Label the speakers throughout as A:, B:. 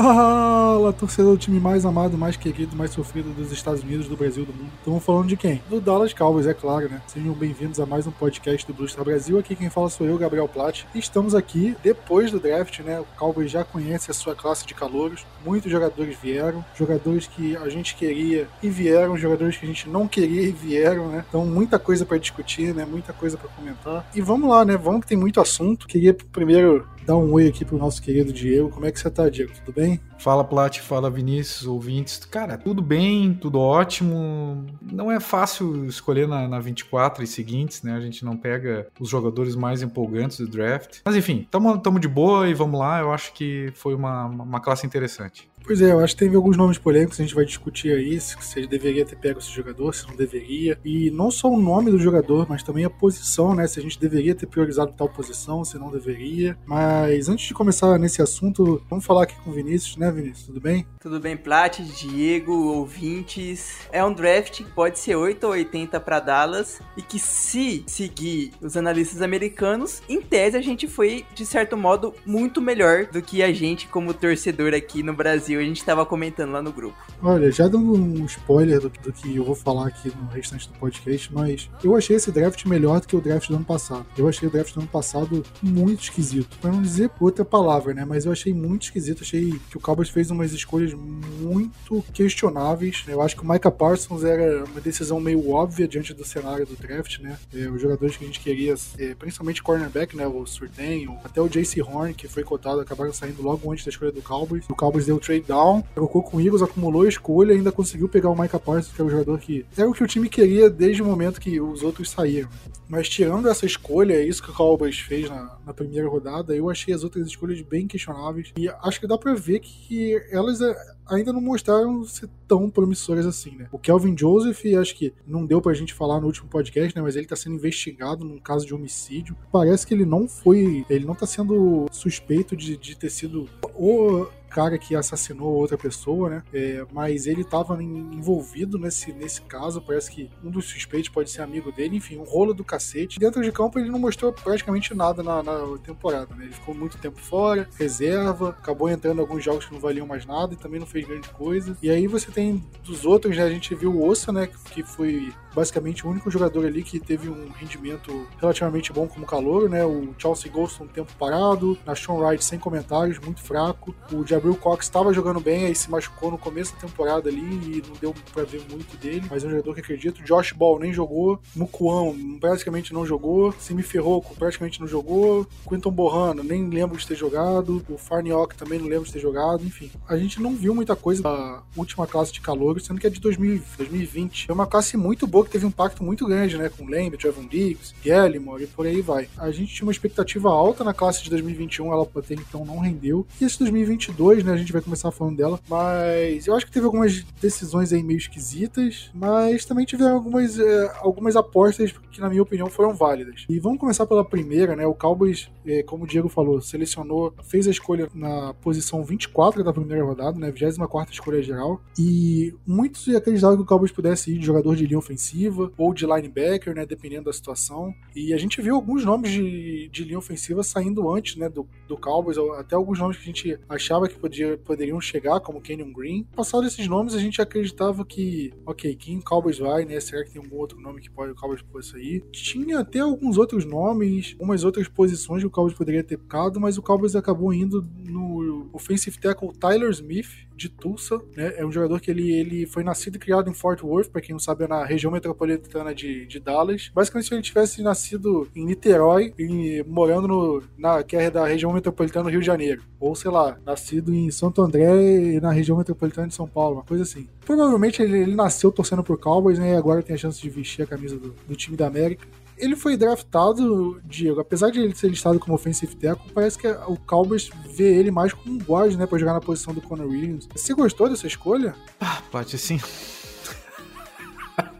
A: Fala, torcedor do time mais amado, mais querido, mais sofrido dos Estados Unidos, do Brasil, do mundo. Estamos falando de quem? Do Dallas Cowboys, é claro, né? Sejam bem-vindos a mais um podcast do Blue Star Brasil. Aqui quem fala sou eu, Gabriel Platt. Estamos aqui depois do draft, né? O Cowboys já conhece a sua classe de calouros. Muitos jogadores vieram, jogadores que a gente queria e vieram, jogadores que a gente não queria e vieram, né? Então, muita coisa para discutir, né? Muita coisa para comentar. E vamos lá, né? Vamos que tem muito assunto. Queria primeiro dar um oi aqui pro nosso querido Diego. Como é que você tá, Diego? Tudo bem?
B: ini Fala Plat, fala Vinícius, ouvintes. Cara, tudo bem, tudo ótimo. Não é fácil escolher na, na 24 e seguintes, né? A gente não pega os jogadores mais empolgantes do draft. Mas enfim, tamo, tamo de boa e vamos lá. Eu acho que foi uma, uma classe interessante.
A: Pois é, eu acho que teve alguns nomes polêmicos, a gente vai discutir aí se você deveria ter pego esse jogador, se não deveria. E não só o nome do jogador, mas também a posição, né? Se a gente deveria ter priorizado tal posição, se não deveria. Mas antes de começar nesse assunto, vamos falar aqui com o Vinícius, né, Vinícius? Tudo bem?
C: Tudo bem, Plat, Diego, ouvintes. É um draft que pode ser 8 ou 80 para Dallas e que se seguir os analistas americanos, em tese a gente foi de certo modo muito melhor do que a gente como torcedor aqui no Brasil a gente tava comentando lá no grupo.
A: Olha, já dando um spoiler do, do, que eu vou falar aqui no restante do podcast, mas eu achei esse draft melhor do que o draft do ano passado. Eu achei o draft do ano passado muito esquisito. Pra não dizer outra palavra, né? Mas eu achei muito esquisito. Achei que o Cowboys fez umas escolhas muito questionáveis. Eu acho que o Micah Parsons era uma decisão meio óbvia diante do cenário do draft, né? É, os jogadores que a gente queria, é, principalmente cornerback, né? O Surtain, até o JC Horn, que foi cotado, acabaram saindo logo antes da escolha do Cowboys. O Cowboys deu trade down, trocou com o Eagles, acumulou a escolha e ainda conseguiu pegar o Micah Parsons, que é o jogador que era o que o time queria desde o momento que os outros saíram. Mas tirando essa escolha, é isso que o Cowboys fez na, na primeira rodada, eu achei as outras escolhas bem questionáveis. E acho que dá pra ver que elas é, ainda não mostraram ser tão promissoras assim, né? O Kelvin Joseph, acho que não deu pra gente falar no último podcast, né? Mas ele tá sendo investigado num caso de homicídio. Parece que ele não foi. Ele não tá sendo suspeito de, de ter sido o cara que assassinou outra pessoa, né? É, mas ele estava envolvido nesse, nesse caso. Parece que um dos suspeitos pode ser amigo dele. Enfim, um rolo do cacete. Dentro de campo, ele não mostrou praticamente nada na, na temporada, né? Ele ficou muito tempo fora, reserva, acabou entrando em alguns jogos que não valiam mais nada e também não fez grande coisa. E aí você tem dos outros, né? A gente viu o Ossa, né? Que foi basicamente o único jogador ali que teve um rendimento relativamente bom como calor, né? O Chelsea Golston um tempo parado, na Sean Wright sem comentários, muito fraco. O Jabril Cox estava jogando bem, aí se machucou no começo da temporada ali e não deu para ver muito dele, mas é um jogador que acredito. Josh Ball nem jogou, Mukuan praticamente não jogou, Simi Ferroco praticamente não jogou, Quinton Borrano nem lembro de ter jogado, o Farniok também não lembro de ter jogado, enfim. A gente não viu muita coisa da última classe de calor, sendo que é de 2020. É uma classe muito boa que teve um impacto muito grande, né? Com Lambert, Trevon Diggs, Gallimore e por aí vai. A gente tinha uma expectativa alta na classe de 2021, ela até então não rendeu. E esse 2022, né? A gente vai começar falando dela. Mas eu acho que teve algumas decisões aí meio esquisitas, mas também tiveram algumas, é, algumas apostas que, na minha opinião, foram válidas. E vamos começar pela primeira, né? O Cowboys, é, como o Diego falou, selecionou, fez a escolha na posição 24 da primeira rodada, né? 24 escolha geral. E muitos acreditavam que o Cowboys pudesse ir de jogador de linha ofensiva ou de linebacker, né? Dependendo da situação. E a gente viu alguns nomes de, de linha ofensiva saindo antes, né? Do, do Cowboys, até alguns nomes que a gente achava que podia, poderiam chegar, como Kenyon Green. Passado esses nomes, a gente acreditava que, ok, quem Cowboys vai, né? Será que tem algum outro nome que pode o Cowboys possa ir? Tinha até alguns outros nomes, umas outras posições que o Cowboys poderia ter ficado, mas o Cowboys acabou indo no offensive tackle Tyler Smith, de Tulsa, né? É um jogador que ele, ele foi nascido e criado em Fort Worth, para quem não sabe, é na região metropolitana de, de Dallas. Basicamente, se ele tivesse nascido em Niterói e morando no, na, que é da região metropolitana do Rio de Janeiro. Ou, sei lá, nascido em Santo André e na região metropolitana de São Paulo, uma coisa assim. Provavelmente ele, ele nasceu torcendo por Cowboys, né? E agora tem a chance de vestir a camisa do, do time da América ele foi draftado, Diego, apesar de ele ser listado como offensive tackle, parece que o Cowboys vê ele mais como um guard, né, pra jogar na posição do Conor Williams. Você gostou dessa escolha?
B: Ah, Paty, assim...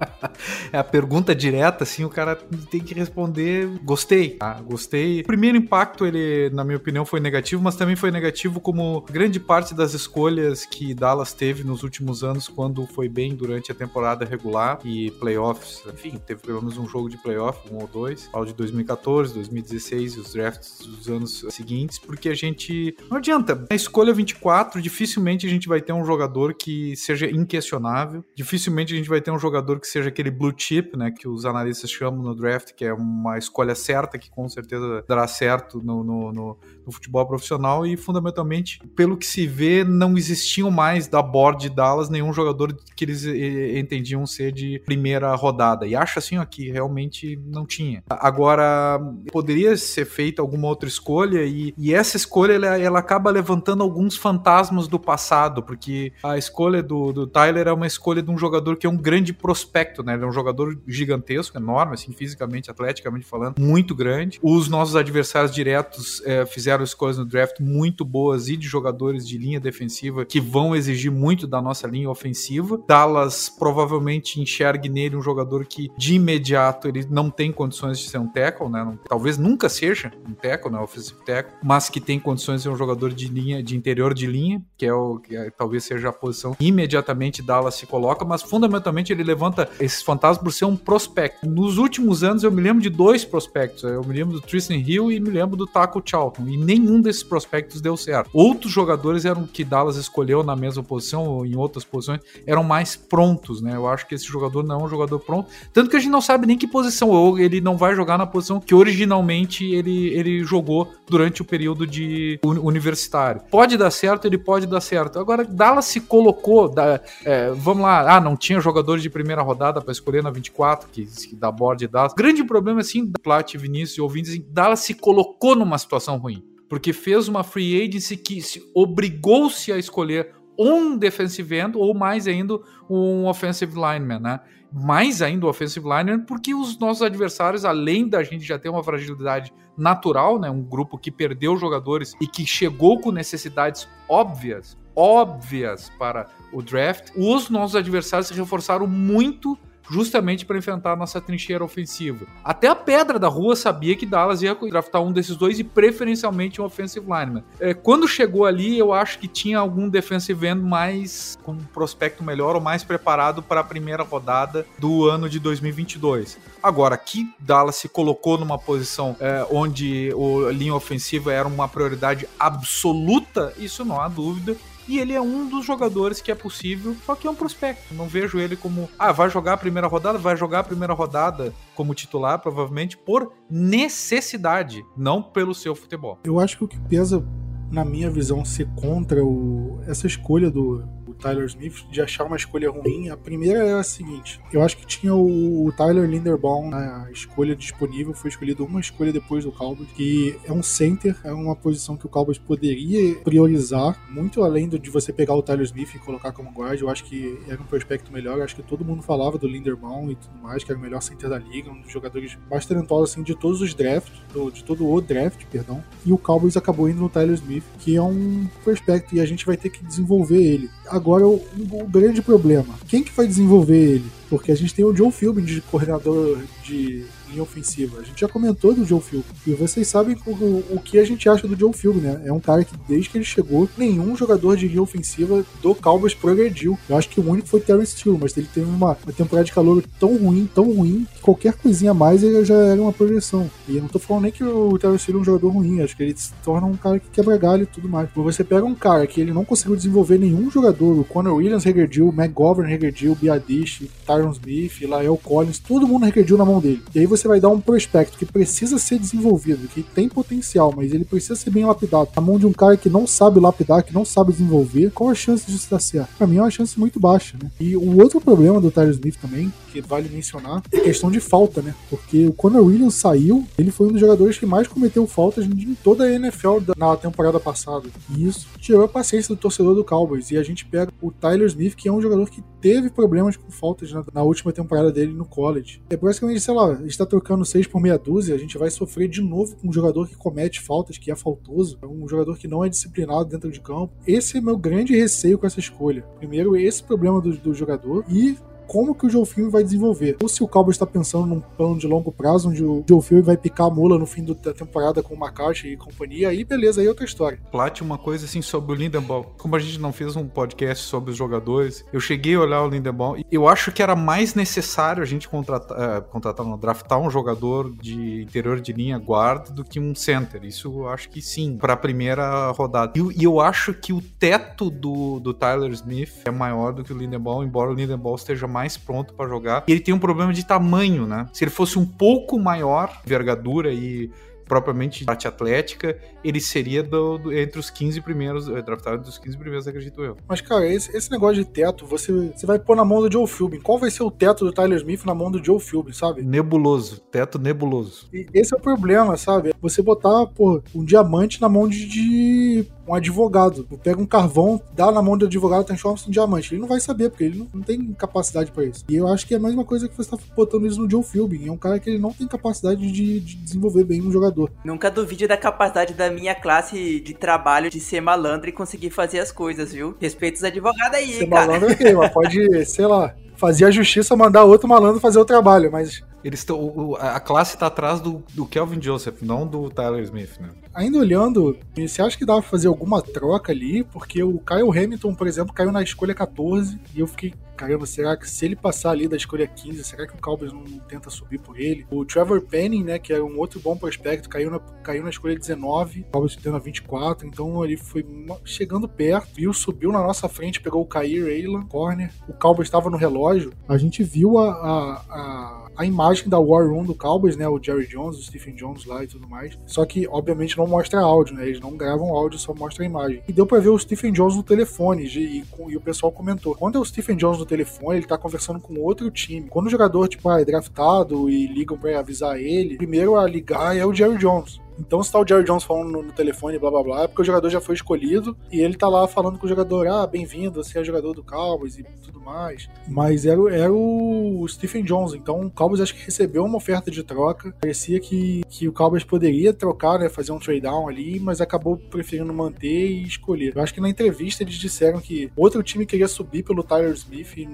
B: é a pergunta direta, assim, o cara tem que responder gostei, tá? Gostei. O primeiro impacto, ele, na minha opinião, foi negativo, mas também foi negativo como grande parte das escolhas que Dallas teve nos últimos anos, quando foi bem durante a temporada regular e playoffs. Enfim, teve pelo menos um jogo de playoff, um ou dois, ao de 2014, 2016 e os drafts dos anos seguintes, porque a gente. Não adianta. Na escolha 24, dificilmente a gente vai ter um jogador que seja inquestionável. Dificilmente a gente vai ter um jogador que seja aquele blue chip, né? Que os analistas chamam no draft, que é uma escolha certa, que com certeza dará certo no, no, no, no futebol profissional. E fundamentalmente, pelo que se vê, não existiam mais da board de Dallas nenhum jogador que eles entendiam ser de primeira rodada. E acho assim ó, que realmente não tinha. Agora, poderia ser feita alguma outra escolha, e, e essa escolha ela, ela acaba levantando alguns fantasmas do passado, porque a escolha do, do Tyler é uma escolha de um jogador que é um grande prospecto, né? Ele é um jogador gigantesco, enorme, assim, fisicamente, atleticamente falando, muito grande. Os nossos adversários diretos é, fizeram escolhas no draft muito boas e de jogadores de linha defensiva que vão exigir muito da nossa linha ofensiva. Dallas provavelmente enxergue nele um jogador que de imediato ele não tem condições de ser um tackle, né? Não, talvez nunca seja um tackle, né? Offensive tackle, mas que tem condições de ser um jogador de linha, de interior de linha, que é o que é, talvez seja a posição imediatamente Dallas se coloca, mas fundamentalmente ele levanta esses fantasmas por ser um prospecto. Nos últimos anos eu me lembro de dois prospectos, eu me lembro do Tristan Hill e me lembro do Taco Charlton, e nenhum desses prospectos deu certo. Outros jogadores eram que Dallas escolheu na mesma posição ou em outras posições eram mais prontos, né? Eu acho que esse jogador não é um jogador pronto, tanto que a gente não sabe nem que posição ou ele não vai jogar na posição que originalmente ele, ele jogou durante o período de universitário. Pode dar certo, ele pode dar certo. Agora Dallas se colocou, da, é, vamos lá, ah, não tinha jogador de primeira rodada para escolher na 24, que, que da board Dallas. Grande problema, assim, Plat, Vinícius e ouvintes, Dallas se colocou numa situação ruim. Porque fez uma free agency que obrigou-se a escolher um defensive end ou mais ainda um offensive lineman, né? Mais ainda o offensive lineman, porque os nossos adversários, além da gente já ter uma fragilidade natural, né? Um grupo que perdeu jogadores e que chegou com necessidades óbvias, óbvias para o draft, os nossos adversários se reforçaram muito justamente para enfrentar a nossa trincheira ofensiva. Até a pedra da rua sabia que Dallas ia draftar um desses dois e preferencialmente um offensive lineman. É, quando chegou ali, eu acho que tinha algum defensive end mais com um prospecto melhor ou mais preparado para a primeira rodada do ano de 2022. Agora, que Dallas se colocou numa posição é, onde a linha ofensiva era uma prioridade absoluta, isso não há dúvida. E ele é um dos jogadores que é possível, só que é um prospecto. Não vejo ele como, ah, vai jogar a primeira rodada, vai jogar a primeira rodada como titular, provavelmente por necessidade, não pelo seu futebol.
A: Eu acho que o que pesa, na minha visão, ser contra o, essa escolha do, Tyler Smith de achar uma escolha ruim. A primeira é a seguinte: eu acho que tinha o Tyler Linderbaum na escolha disponível, foi escolhido uma escolha depois do Cowboys, que é um center, é uma posição que o Cowboys poderia priorizar, muito além de você pegar o Tyler Smith e colocar como guard. Eu acho que era um prospecto melhor. Eu acho que todo mundo falava do Linderbaum e tudo mais, que era o melhor center da liga, um dos jogadores mais talentosos assim, de todos os drafts, do, de todo o draft, perdão. E o Cowboys acabou indo no Tyler Smith, que é um prospecto e a gente vai ter que desenvolver ele. Agora Agora, o, o, grande problema: quem que vai desenvolver ele? Porque a gente tem o Joe Philbin de coordenador de linha ofensiva. A gente já comentou do Joe Philbin. E vocês sabem o, o que a gente acha do Joe Philbin, né? É um cara que, desde que ele chegou, nenhum jogador de linha ofensiva do Cowboys progrediu. Eu acho que o único foi Terrence Steele, mas ele teve uma, uma temporada de calor tão ruim, tão ruim, que qualquer coisinha a mais ele já era uma progressão. E eu não tô falando nem que o Terrence Steele é um jogador ruim, acho que ele se torna um cara que quebra galho e tudo mais. Quando você pega um cara que ele não conseguiu desenvolver nenhum jogador, o Conor Williams regrediu, o McGovern regrediu, o Biadish, Tyron Smith, Lael Collins, todo mundo regrediu na mão dele. E aí você vai dar um prospecto que precisa ser desenvolvido, que tem potencial, mas ele precisa ser bem lapidado, na mão de um cara que não sabe lapidar, que não sabe desenvolver, qual a chance disso dar certo? Mim é uma chance muito baixa, né? E o outro problema do Tyler Smith também, que vale mencionar, é questão de falta, né? Porque o Conor Williams saiu, ele foi um dos jogadores que mais cometeu faltas em toda a NFL na temporada passada. E isso tirou a paciência do torcedor do Cowboys. E a gente pega o Tyler Smith, que é um jogador que teve problemas com faltas na, na última temporada dele no college. É basicamente, sei lá, está trocando 6 por meia dúzia, a gente vai sofrer de novo com um jogador que comete faltas, que é faltoso, é um jogador que não é disciplinado dentro de campo. Esse é meu grande receio com essa escolha. Primeiro, esse problema do, do jogador e como que o Joe Philbin vai desenvolver. Ou se o Cowboys está pensando num plano de longo prazo, onde o Joe Philbin vai picar a mula no fim da temporada com o McCarthy e companhia, aí beleza, aí é outra história.
B: Plat, uma coisa assim sobre o Lindenbaum. Como a gente não fez um podcast sobre os jogadores, eu cheguei a olhar o Lindenbaum e eu acho que era mais necessário a gente contratar, uh, contratar não, draftar um jogador de interior de linha guarda do que um center. Isso eu acho que sim, para a primeira rodada. E, e, eu acho que o teto do, do Tyler Smith é maior do que o Lindenbaum, embora o Lindenbaum esteja mais pronto para jogar. E ele tem um problema de tamanho, né? Se ele fosse um pouco maior, envergadura e propriamente parte atlética, ele seria do, do, entre os 15 primeiros, eh, draftado dos 15 primeiros, acredito eu.
A: Mas, cara, esse, esse negócio de teto, você, você vai pôr na mão do Joe Philbin. Qual vai ser o teto do Tyler Smith na mão do Joe Philbin, sabe?
B: Nebuloso, teto nebuloso.
A: E esse é o problema, sabe? Você botar, pô, um diamante na mão de, de um advogado. Pega um carvão, dá na mão do advogado, transforma isso em diamante. Ele não vai saber, porque ele não, não tem capacidade para isso. E eu acho que é a mesma coisa que você tá botando isso no Joe Philbin. É um cara que ele não tem capacidade de, de desenvolver bem um jogador.
C: Nunca duvide da capacidade da minha classe de trabalho de ser malandro e conseguir fazer as coisas, viu? Respeito os advogados aí, ser cara.
A: malandro é okay, mas pode, sei lá, fazer a justiça mandar outro malandro fazer o trabalho, mas
B: eles estão. A classe está atrás do, do Kelvin Joseph, não do Tyler Smith, né?
A: Ainda olhando, você acha que dá pra fazer alguma troca ali? Porque o Kyle Hamilton, por exemplo, caiu na escolha 14 e eu fiquei, caramba, será que se ele passar ali da escolha 15, será que o Cowboys não tenta subir por ele? O Trevor Penning, né, que é um outro bom prospecto, caiu na, caiu na escolha 19, o Cowboys tendo a 24, então ele foi chegando perto, viu, subiu na nossa frente, pegou o Kair Aylan, corner, o Cowboys estava no relógio, a gente viu a, a, a a imagem da War Room do Cowboys, né? O Jerry Jones, o Stephen Jones lá e tudo mais. Só que, obviamente, não mostra áudio, né? Eles não gravam áudio, só mostra a imagem. E deu pra ver o Stephen Jones no telefone. E, e, e, o pessoal comentou. Quando é o Stephen Jones no telefone, ele tá conversando com outro time. Quando o jogador, tipo, ah, é draftado e ligam pra avisar ele, primeiro a ligar é o Jerry Jones. Então, se tá o Jerry Jones falando no, no, telefone, blá blá blá, é porque o jogador já foi escolhido e ele tá lá falando com o jogador: ah, bem-vindo, você é jogador do Cowboys e tudo mais. Mas era, era o Stephen Jones, então o Cowboys acho que recebeu uma oferta de troca. Parecia que, que o Cowboys poderia trocar, né, fazer um trade down ali, mas acabou preferindo manter e escolher. Eu acho que na entrevista eles disseram que outro time queria subir pelo Tyler Smith e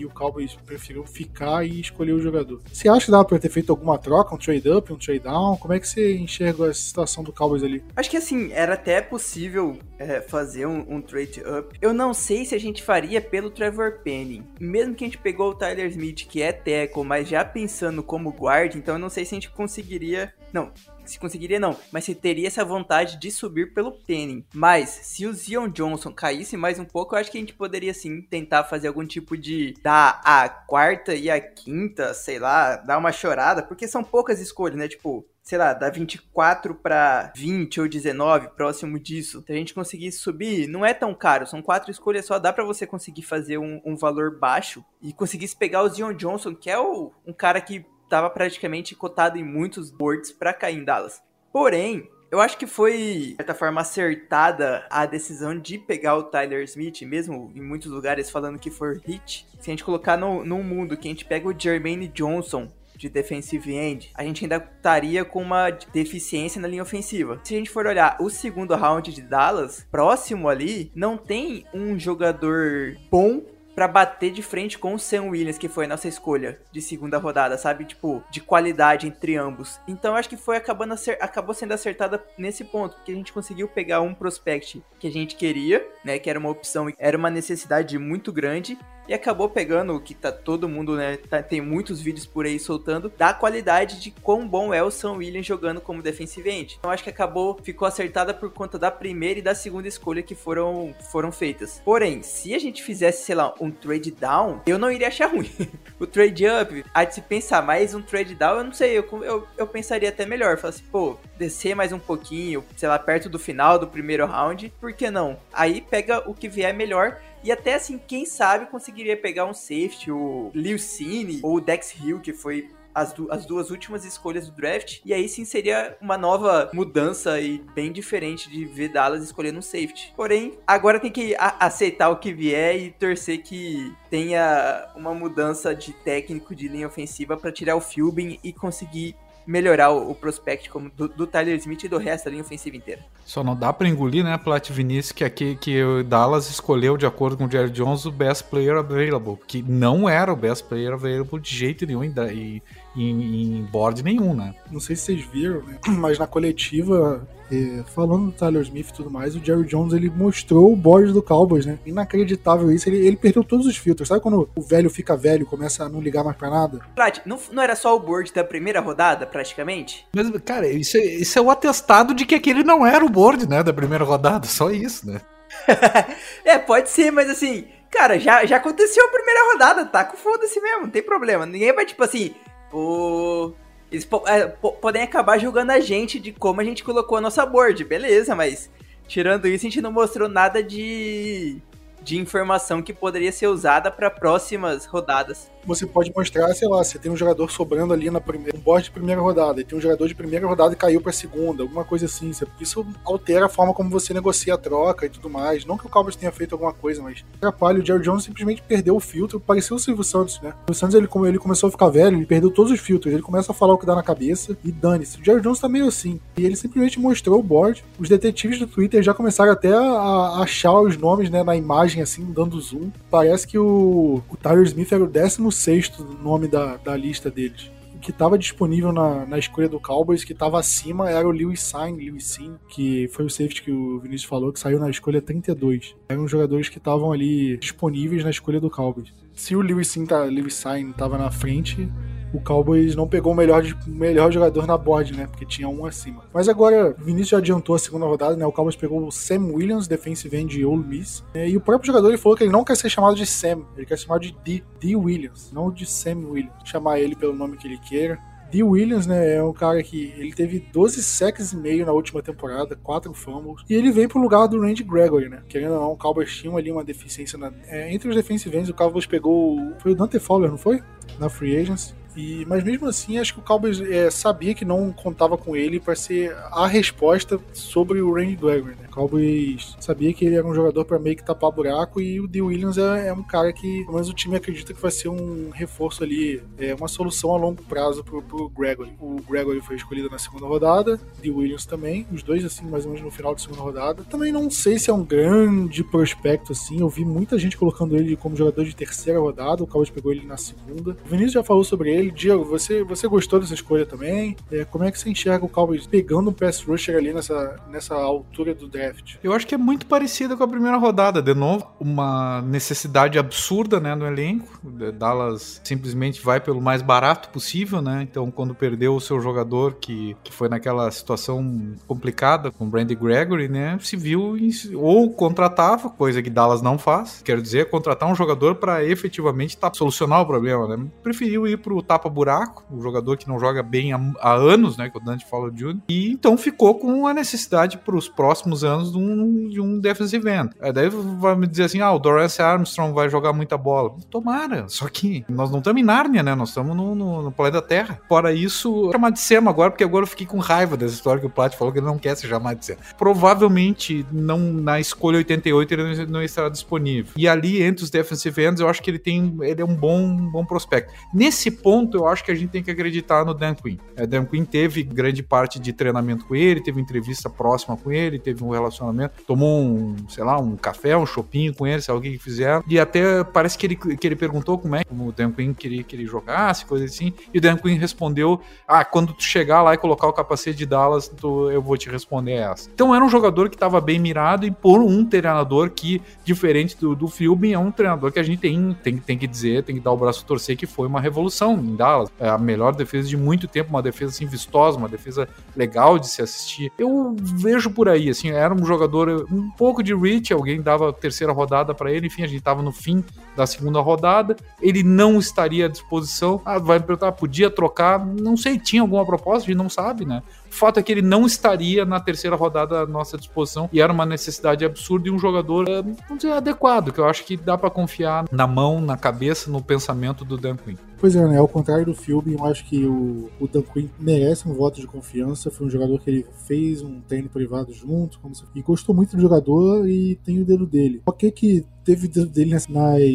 A: e o Cowboys preferiu ficar e escolher o jogador. Você acha que dá para ter feito alguma troca, um trade up, um trade down? Como é que você enxerga a situação do Cowboys ali?
C: Acho que assim, era até possível é, fazer um, um, trade up. Eu não sei se a gente faria pelo Trevor Penning. Mesmo que a gente pegou o Tyler Smith, que é tackle, mas já pensando como guard, então eu não sei se a gente conseguiria. Não, se conseguiria não, mas se teria essa vontade de subir pelo Penning. Mas se o Zion Johnson caísse mais um pouco, eu acho que a gente poderia sim tentar fazer algum tipo de dar a quarta e a quinta, sei lá, dar uma chorada, porque são poucas escolhas, né? Tipo, sei lá, da 24 para 20 ou 19, próximo disso. Se a gente conseguisse subir, não é tão caro, são quatro escolhas só, dá para você conseguir fazer um, um, valor baixo e conseguisse pegar o Zion Johnson, que é o, um cara que estava praticamente cotado em muitos boards para cair em Dallas. Porém, eu acho que foi, de certa forma, acertada a decisão de pegar o Tyler Smith, mesmo em muitos lugares falando que for hit. Se a gente colocar no, no mundo que a gente pega o Jermaine Johnson de defensive end, a gente ainda estaria com uma deficiência na linha ofensiva. Se a gente for olhar o segundo round de Dallas, próximo ali, não tem um jogador bom para bater de frente com o Sam Williams, que foi a nossa escolha de segunda rodada, sabe? Tipo, de qualidade entre ambos. Então acho que foi acabando acabou sendo acertada nesse ponto, porque a gente conseguiu pegar um prospect que a gente queria, né? Que era uma opção, era uma necessidade muito grande e acabou pegando o que tá todo mundo, né? Tá, tem muitos vídeos por aí soltando da qualidade de quão bom é o Sam Williams jogando como defensive end. Então acho que acabou, ficou acertada por conta da primeira e da segunda escolha que foram, foram feitas. Porém, se a gente fizesse, sei lá, um trade down, eu não iria achar ruim. o trade up, há de se pensar, mais um trade down, eu não sei, eu, eu, eu pensaria até melhor. Falar assim, pô, descer mais um pouquinho, sei lá, perto do final do primeiro round, por que não? Aí pega o que vier melhor e até assim, quem sabe conseguiria pegar um safety, o Liu Cine ou o Dex Hill, que foi as, du as, duas últimas escolhas do draft. E aí sim seria uma nova mudança e bem diferente de ver Dallas escolhendo um safety. Porém, agora tem que aceitar o que vier e torcer que tenha uma mudança de técnico de linha ofensiva para tirar o Philbin e conseguir melhorar o, o prospect como do, do, Tyler Smith e do resto da linha ofensiva inteira.
B: Só não dá para engolir, né, Plat Vinícius, que aqui que o Dallas escolheu, de acordo com o Jerry Jones, o best player available, que não era o best player available de jeito nenhum em, em, em board nenhum, né?
A: Não sei se vocês viram, né? mas na coletiva é, falando do Tyler Smith e tudo mais, o Jerry Jones ele mostrou o board do Cowboys, né? Inacreditável isso. Ele, ele perdeu todos os filtros. Sabe quando o velho fica velho começa a não ligar mais pra nada?
C: Plat, não, não era só o board da primeira rodada, praticamente?
B: Mas, cara, isso é, isso é o atestado de que aquele não era o board, né? Da primeira rodada. Só isso, né?
C: é, pode ser, mas assim, cara, já, já aconteceu a primeira rodada, tá com foda-se mesmo, não tem problema. Ninguém vai, tipo assim, pô. Eles po é, po podem acabar julgando a gente de como a gente colocou a nossa board, beleza, mas tirando isso, a gente não mostrou nada de de informação que poderia ser usada para próximas rodadas.
A: Você pode mostrar, sei lá, você tem um jogador sobrando ali na primeira, um board de primeira rodada, e tem um jogador de primeira rodada e caiu para segunda, alguma coisa assim. Isso altera a forma como você negocia a troca e tudo mais. Não que o Cowboys tenha feito alguma coisa, mas atrapalha. O Jerry Jones simplesmente perdeu o filtro, pareceu o Silvio Santos, né? O Santos ele, ele começou a ficar velho, ele perdeu todos os filtros, ele começa a falar o que dá na cabeça e dane-se. O Jerry Jones tá meio assim. E ele simplesmente mostrou o board. Os detetives do Twitter já começaram até a, a achar os nomes, né, na imagem assim, dando zoom, parece que o, o Tyler Smith era o 16 nome da, da lista deles. Que estava disponível na, na escolha do Cowboys, que estava acima, era o Lewis Sign, Lewis Sim, que foi o safety que o Vinícius falou, que saiu na escolha 32. Eram jogadores que estavam ali disponíveis na escolha do Cowboys. Se o Lewis Sim, tá, Lewis Sign estava na frente, o Cowboys não pegou o melhor, melhor jogador na board, né? Porque tinha um acima. Mas agora, o Vinícius já adiantou a segunda rodada, né? O Cowboys pegou o Sam Williams, defensive end de Ole Miss. Né? E o próprio jogador ele falou que ele não quer ser chamado de Sam, ele quer ser chamado de D, D Williams, não de Sam Williams. Chamar ele pelo nome que ele queira. D. Williams, né, é um cara que ele teve 12 sacks e meio na última temporada, 4 fumbles, e ele vem pro lugar do Randy Gregory, né? Querendo ou não, o Cowboys tinha ali uma deficiência na, é, entre os defensive ends, o Cowboys pegou, foi o Dante Fowler, não foi? Na free agents. E, mas mesmo assim, acho que o Cowboys é, sabia que não contava com ele para ser a resposta sobre o Randy Gregory. Né? Cowboys sabia que ele era um jogador para meio que tapar buraco e o D. Williams é, é, um cara que, pelo menos o time acredita que vai ser um reforço ali, é uma solução a longo prazo pro, pro Gregory. O Gregory foi escolhido na segunda rodada, D. Williams também, os dois assim mais ou menos no final da segunda rodada. Também não sei se é um grande prospecto assim, eu vi muita gente colocando ele como jogador de terceira rodada, o Cowboys pegou ele na segunda. O Vinícius já falou sobre ele ele. Diego, você, você gostou dessa escolha também? É, como é que você enxerga o Cowboys pegando um pass rusher ali nessa, nessa altura do draft?
B: Eu acho que é muito parecido com a primeira rodada. De novo, uma necessidade absurda né, no elenco. Dallas simplesmente vai pelo mais barato possível, né? Então, quando perdeu o seu jogador, que, que foi naquela situação complicada com o Brandy Gregory, né? Se viu em, ou contratava, coisa que Dallas não faz. Quero dizer, contratar um jogador para efetivamente tá, solucionar o problema, né? Preferiu ir pro tapa-buraco, o jogador que não joga bem há, há, anos, né? Que o Dante fala Jr. E então ficou com a necessidade para os próximos anos de um, de um defensive end. Aí daí vai me dizer assim: ah, o Doris Armstrong vai jogar muita bola. Tomara, só que nós não estamos em Nárnia, né? Nós estamos no, no, no, planeta Terra. Fora isso, chamar de Sema agora, porque agora eu fiquei com raiva dessa história que o Plat falou que ele não quer se chamar de Sema. Provavelmente não na escolha 88 ele não estará disponível. E ali entre os defensive ends, eu acho que ele tem ele é um bom, bom prospecto. Nesse ponto, eu acho que a gente tem que acreditar no Dan Quinn. É, Dan Quinn teve grande parte de treinamento com ele, teve entrevista próxima com ele, teve um relacionamento, tomou um, sei lá, um café, um chopinho com ele, se alguém que fizer. E até parece que ele, que ele perguntou como é que o Dan Quinn queria que ele jogasse, coisa assim. E o Dan Quinn respondeu: Ah, quando tu chegar lá e colocar o capacete de Dallas, tu, eu vou te responder essa. Então era um jogador que estava bem mirado e por um treinador que, diferente do, do Philbin, é um treinador que a gente tem, tem, tem que dizer, tem que dar o braço torcer que foi uma revolução em Dallas. É a melhor defesa de muito tempo, uma defesa assim vistosa, uma defesa legal de se assistir. Eu vejo por aí, assim, era um jogador um pouco de reach, alguém dava a terceira rodada para ele, enfim, a gente tava no fim da segunda rodada, ele não estaria à disposição. Ah, vai me perguntar, podia trocar? Não sei, tinha alguma proposta, a gente não sabe, né? O fato é que ele não estaria na terceira rodada à nossa disposição e era uma necessidade absurda e um jogador, eh, vamos dizer, adequado, que eu acho que dá para confiar na mão, na cabeça, no pensamento do Dan Quinn.
A: Pois é, né? Ao contrário do Philby, eu acho que o, o Dan Quinn merece um voto de confiança. Foi um jogador que ele fez um treino privado junto, e gostou muito do jogador e tem o dedo dele. Ok que teve dele nas,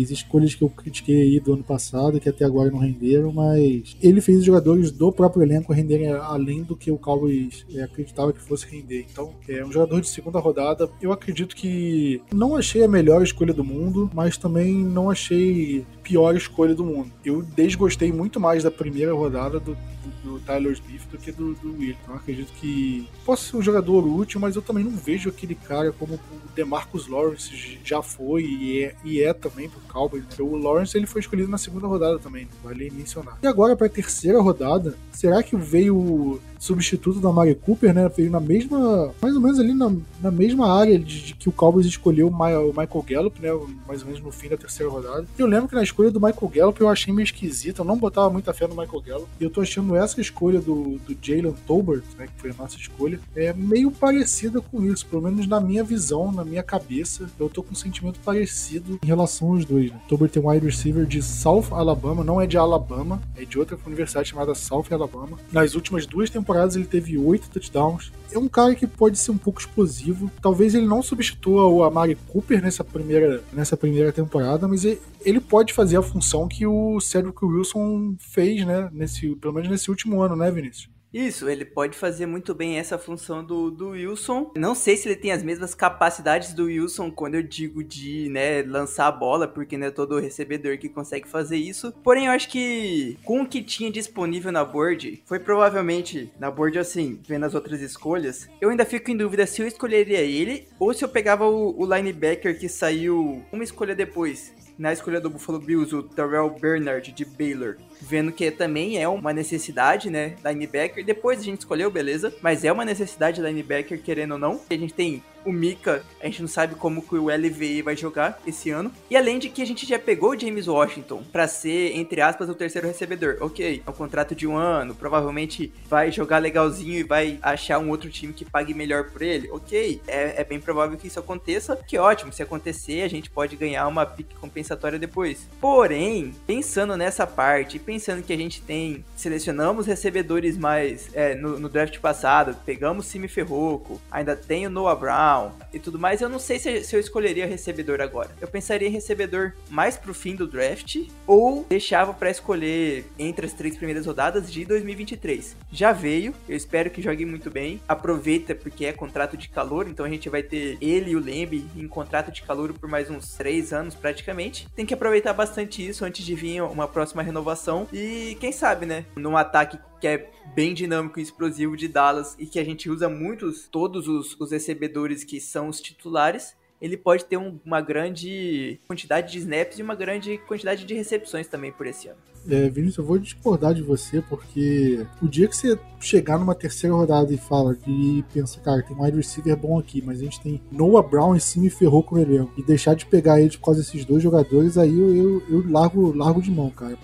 A: escolhas que eu critiquei aí do ano passado, que até agora não renderam, mas ele fez os jogadores do próprio elenco renderem além do que o Cowboys é, acreditava que fosse render. Então, é um jogador de segunda rodada. Eu acredito que não achei a melhor escolha do mundo, mas também não achei pior escolha do mundo. Eu desgostei muito mais da primeira rodada do, do, Tyler Smith do que do, do Will. Então acredito que possa ser um jogador útil, mas eu também não vejo aquele cara como o DeMarcus Lawrence já foi e é, e é também pro Cowboys. Né? O Lawrence ele foi escolhido na segunda rodada também, vale mencionar. E agora para a terceira rodada, será que veio substituto da Mari Cooper, né? Veio na mesma, mais ou menos ali na, na mesma área de, de que o Cowboys escolheu o, Michael Gallup, né? Mais ou menos no fim da terceira rodada. Eu lembro que na escolha do Michael Gallup eu achei meio esquisita, eu não botava muita fé no Michael Gallup. E eu tô achando essa escolha do, do Jalen Tolbert, né? Que foi a nossa escolha, é meio parecida com isso, pelo menos na minha visão, na minha cabeça. Eu tô com um sentimento parecido em relação aos dois, né? Tolbert tem um wide receiver de South Alabama, não é de Alabama, é de outra universidade chamada South Alabama. Nas últimas duas temporadas ele teve oito touchdowns. É um cara que pode ser um pouco explosivo. Talvez ele não substitua o Amari Cooper nessa primeira, nessa primeira temporada, mas ele pode fazer a função que o Cedric Wilson fez, né? Nesse, pelo menos nesse último ano, né, Vinícius?
C: Isso, ele pode fazer muito bem essa função do, do Wilson. Não sei se ele tem as mesmas capacidades do Wilson quando eu digo de né, lançar a bola, porque não é todo recebedor que consegue fazer isso. Porém, eu acho que com o que tinha disponível na board, foi provavelmente na board assim, vendo as outras escolhas, eu ainda fico em dúvida se eu escolheria ele ou se eu pegava o, o linebacker que saiu uma escolha depois na escolha do Buffalo Bills, o Terrell Bernard de Baylor vendo que também é uma necessidade, né, linebacker. Depois a gente escolheu, beleza, mas é uma necessidade linebacker, querendo ou não. A gente tem o Mika, a gente não sabe como que o LVE vai jogar esse ano. E além de que a gente já pegou o James Washington para ser, entre aspas, o terceiro recebedor. Ok, é um contrato de um ano, provavelmente vai jogar legalzinho e vai achar um outro time que pague melhor por ele. Ok, é, é bem provável que isso aconteça. Que ótimo, se acontecer, a gente pode ganhar uma pique compensatória depois. Porém, pensando nessa parte, pensando que a gente tem, selecionamos recebedores mais é, no, no, draft passado, pegamos Simi Ferroco, ainda tem o Noah Brown e tudo mais, eu não sei se, se eu escolheria recebedor agora. Eu pensaria em recebedor mais pro fim do draft ou deixava para escolher entre as três primeiras rodadas de 2023. Já veio, eu espero que jogue muito bem. Aproveita porque é contrato de calor, então a gente vai ter ele e o Lembe em contrato de calor por mais uns três anos praticamente. Tem que aproveitar bastante isso antes de vir uma próxima renovação e quem sabe, né? Num ataque que é bem dinâmico e explosivo de Dallas e que a gente usa muitos, todos os, os recebedores que são os titulares, ele pode ter um, uma grande quantidade de snaps e uma grande quantidade de recepções também por esse ano.
A: É, Vinícius, eu vou discordar de você, porque o dia que você chegar numa terceira rodada e fala e pensa, cara, tem um wide receiver bom aqui, mas a gente tem Noah Brown em cima e ferrou com o elenco, e deixar de pegar ele por causa desses dois jogadores, aí eu, eu, eu largo, largo de mão, cara.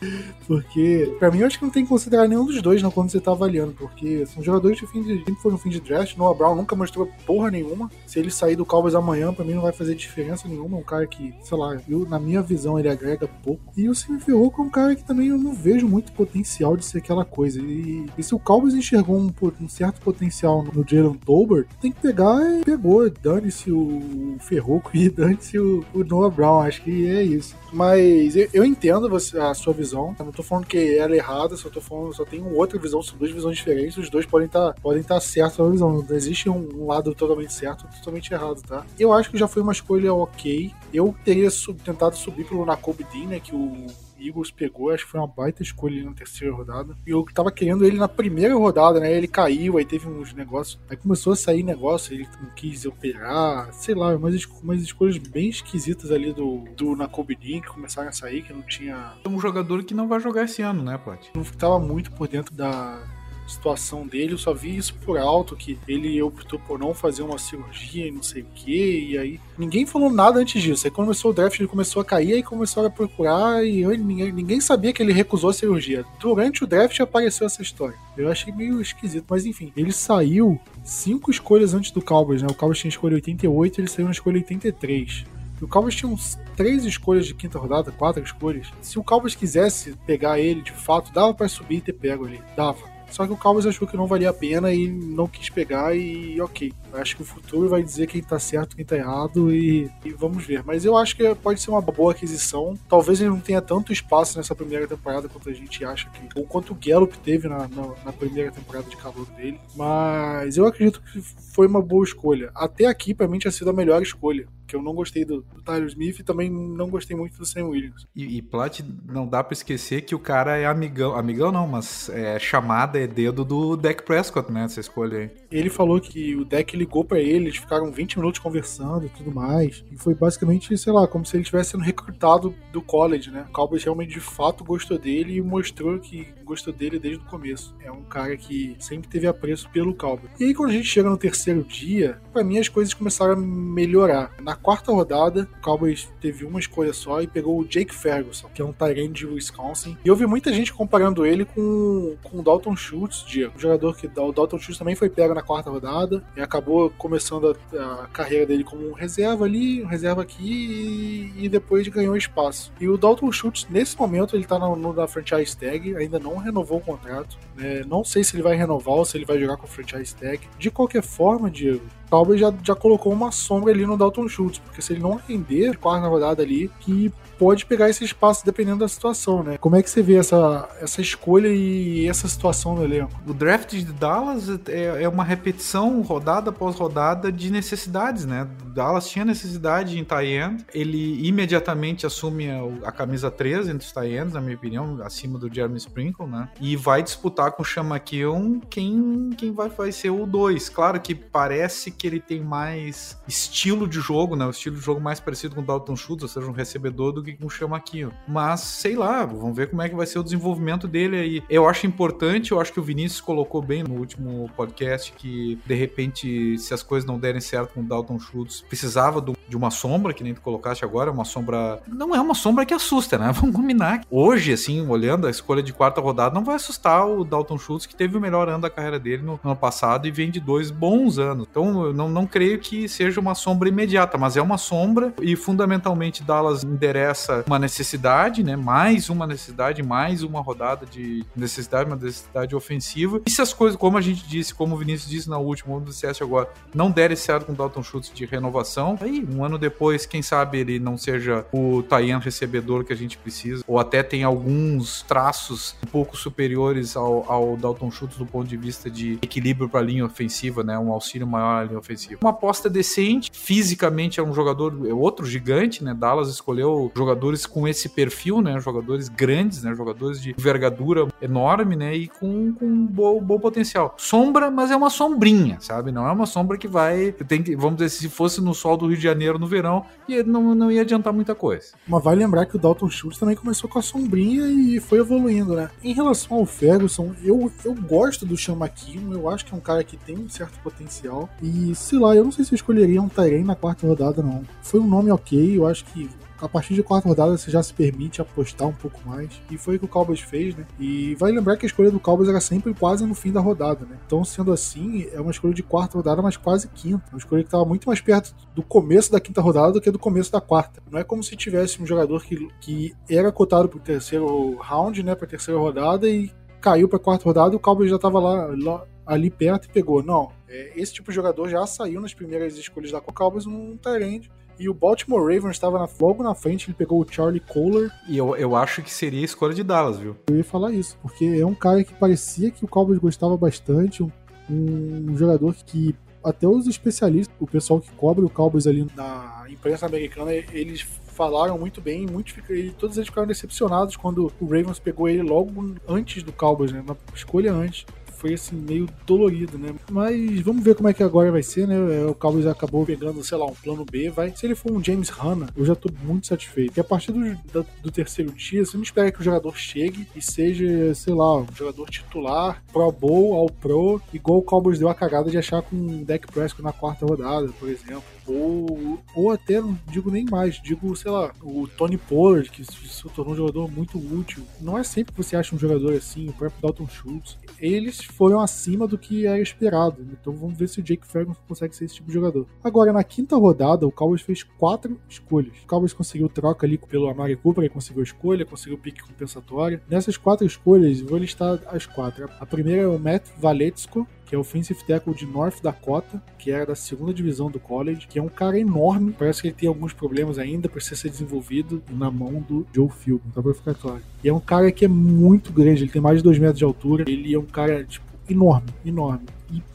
A: Porque, pra mim, eu acho que não tem que considerar nenhum dos dois não, quando você tá avaliando, porque são jogadores de fim de sempre foram no fim de draft. Noah Brown nunca mostrou porra nenhuma. Se ele sair do Cowboys amanhã, pra mim não vai fazer diferença nenhuma. É um cara que, sei lá, eu, na minha visão, ele agrega pouco. E o Simi Ferrou é um cara que também eu não vejo muito potencial de ser aquela coisa. E, e se o Cowboys enxergou um, um certo potencial no, no Jalen Tolbert, tem que pegar e pegou. Dane-se o Ferroco e dane-se o, o, Noah Brown. Acho que é isso. Mas eu, eu, entendo você, a sua visão. Eu não tô falando que ela é errada, só tô falando, só tem outra visão, são duas visões diferentes. Os dois podem estar tá, podem tá certos na visão. Não existe um, um lado totalmente certo totalmente errado, tá? Eu acho que já foi uma escolha ok. Eu teria sub, tentado subir pelo Nakobe Dean, né? Que o Eagles pegou, acho que foi uma baita escolha na terceira rodada. E eu tava querendo ele na primeira rodada, né? Ele caiu, aí teve uns negócios. Aí começou a sair negócio, ele não quis operar, sei lá, umas, umas escolhas bem esquisitas ali do, do Nakobinin que começaram a sair, que não tinha.
B: É um jogador que não vai jogar esse ano, né, Pat?
A: Não tava muito por dentro da, situação dele, eu só vi isso por alto, que ele optou por não fazer uma cirurgia e não sei o que, e aí ninguém falou nada antes disso. Aí começou o draft, ele começou a cair, aí começou a procurar, e eu, ninguém, ninguém sabia que ele recusou a cirurgia. Durante o draft apareceu essa história. Eu achei meio esquisito, mas enfim, ele saiu cinco escolhas antes do Cowboys, né? O Cowboys tinha escolha 88, ele saiu na escolha 83. E o Cowboys tinha uns três escolhas de quinta rodada, quatro escolhas. Se o Cowboys quisesse pegar ele de fato, dava para subir e ter pego ali. Dava Só que o Cowboys achou que não valia a pena e não quis pegar e ok. Acho que o futuro vai dizer quem tá certo, quem tá errado e, e, vamos ver. Mas eu acho que pode ser uma boa aquisição. Talvez ele não tenha tanto espaço nessa primeira temporada quanto a gente acha que. Ou quanto o Gallup teve na, na, na primeira temporada de calor dele. Mas eu acredito que foi uma boa escolha. Até aqui, pra mim, tinha sido a melhor escolha que eu não gostei do, do Tyler Smith e também não gostei muito do Sam Williams.
B: E, e Plat, não dá para esquecer que o cara é amigão, amigão não, mas é chamada, é dedo do Dak Prescott, né, essa escolha aí.
A: Ele falou que o Dak ligou para ele, eles ficaram 20 minutos conversando e tudo mais, e foi basicamente, sei lá, como se ele estivesse sendo recrutado do college, né? O Cowboys realmente de fato gostou dele e mostrou que gostou dele desde o começo. É um cara que sempre teve apreço pelo Cowboys. E aí quando a gente chega no terceiro dia, para mim as coisas começaram a melhorar. Na quarta rodada, o Cowboys teve uma escolha só e pegou o Jake Ferguson, que é um Tyrande de Wisconsin. E eu vi muita gente comparando ele com, com o Dalton Schultz, Diego. Um jogador que o Dalton Schultz também foi pego na quarta rodada e acabou começando a, a carreira dele como um reserva ali, um reserva aqui e, e, depois ganhou espaço. E o Dalton Schultz, nesse momento, ele tá no, na franchise tag, ainda não renovou o contrato. Né? Não sei se ele vai renovar ou se ele vai jogar com o franchise tag. De qualquer forma, Diego, Talvez já, já colocou uma sombra ali no Dalton Schultz, porque se ele não render quarta rodada ali, que pode pegar esse espaço dependendo da situação, né? Como é que você vê essa, essa escolha e essa situação no elenco?
B: O draft de Dallas é, é uma repetição rodada após rodada de necessidades, né? Dallas tinha necessidade em tie-end, ele imediatamente assume a, a camisa 3 entre os tie-ends, na minha opinião, acima do Jeremy Sprinkle, né? E vai disputar com o Chamaquion quem, quem vai, vai ser o 2. Claro que parece que ele tem mais estilo de jogo, né? O estilo de jogo mais parecido com o Dalton Schultz, ou seja, um recebedor do que com o Chamaquinho. Mas, sei lá, vamos ver como é que vai ser o desenvolvimento dele aí. Eu acho importante, eu acho que o Vinícius colocou bem no último podcast que, de repente, se as coisas não derem certo com o Dalton Schultz, precisava de uma sombra, que nem tu colocaste agora, uma sombra... Não é uma sombra que assusta, né? Vamos combinar. Hoje, assim, olhando a escolha de quarta rodada, não vai assustar o Dalton Schultz, que teve o melhor ano da carreira dele no ano passado e vem de dois bons anos. Então, não, não creio que seja uma sombra imediata, mas é uma sombra e, fundamentalmente, Dallas endereça uma necessidade, né? Mais uma necessidade, mais uma rodada de necessidade, uma necessidade ofensiva. E se as coisas, como a gente disse, como o Vinícius disse na última, vamos dissesse agora, não derem certo com o Dalton Schultz de renovação, aí um ano depois, quem sabe ele não seja o Tayan recebedor que a gente precisa, ou até tem alguns traços um pouco superiores ao, ao Dalton Schultz do ponto de vista de equilíbrio para a linha ofensiva, né? Um auxílio maior linha ofensiva. Uma aposta decente, fisicamente é um jogador, é outro gigante, né? Dallas escolheu jogador jogadores com esse perfil, né? Jogadores grandes, né? Jogadores de envergadura enorme, né? E com, com um bom, bom potencial. Sombra, mas é uma sombrinha, sabe? Não é uma sombra que vai. Tem que, vamos dizer, se fosse no sol do Rio de Janeiro no verão, não, não ia adiantar muita coisa.
A: Mas vai lembrar que o Dalton Schultz também começou com a sombrinha e foi evoluindo, né? Em relação ao Ferguson, eu, eu gosto do Chamaquinho, eu acho que é um cara que tem um certo potencial. E sei lá, eu não sei se eu escolheria um Tyrene na quarta rodada, não. Foi um nome ok, eu acho que a partir de quarta rodada você já se permite apostar um pouco mais. E foi o que o Cowboys fez, né? E vai lembrar que a escolha do Cowboys era sempre quase no fim da rodada, né? Então, sendo assim, é uma escolha de quarta rodada, mas quase quinta. Uma escolha que estava muito mais perto do começo da quinta rodada do que do começo da quarta. Não é como se tivesse um jogador que, que era cotado para o terceiro round, né? Para terceira rodada e caiu para quarta rodada e o Cowboys já estava lá, lá, ali perto e pegou. Não, é, esse tipo de jogador já saiu nas primeiras escolhas da Cowboys num Tyrande e o Baltimore Ravens estava na, logo na frente, ele pegou o Charlie Kohler.
B: E eu, eu acho que seria a escolha de Dallas, viu?
A: Eu ia falar isso, porque é um cara que parecia que o Cowboys gostava bastante, um, um jogador que até os especialistas, o pessoal que cobre o Cowboys ali na imprensa americana, eles falaram muito bem, muitos, todos eles ficaram decepcionados quando o Ravens pegou ele logo antes do Cowboys, né, na escolha antes foi assim, meio dolorido, né? Mas vamos ver como é que agora vai ser, né? É, o Cowboys acabou pegando, sei lá, um plano B, vai. Se ele for um James Hanna, eu já tô muito satisfeito. E a partir do, do, do terceiro dia, você não espera que o jogador chegue e seja, sei lá, um jogador titular, Pro Bowl, ao Pro, igual o Cowboys deu a cagada de achar com o Deck Prescott na quarta rodada, por exemplo. Ou, ou até, não digo nem mais, digo, sei lá, o Tony Pollard, que se tornou um jogador muito útil. Não é sempre que você acha um jogador assim, o próprio Dalton Schultz. Eles foram acima do que era esperado, então vamos ver se o Jake Ferguson consegue ser esse tipo de jogador. Agora, na quinta rodada, o Cowboys fez quatro escolhas. O Cowboys conseguiu troca ali pelo Amari Cooper, ele conseguiu a escolha, conseguiu pique compensatória. Nessas quatro escolhas, vou listar as quatro. A primeira é o Matt Valetsko, que é o offensive tackle de North Dakota, que era da segunda divisão do college, que é um cara enorme, parece que ele tem alguns problemas ainda, precisa ser desenvolvido na mão do Joe Philbin, então vai ficar claro. E é um cara que é muito grande, ele tem mais de 2 metros de altura, ele é um cara, tipo, enorme, enorme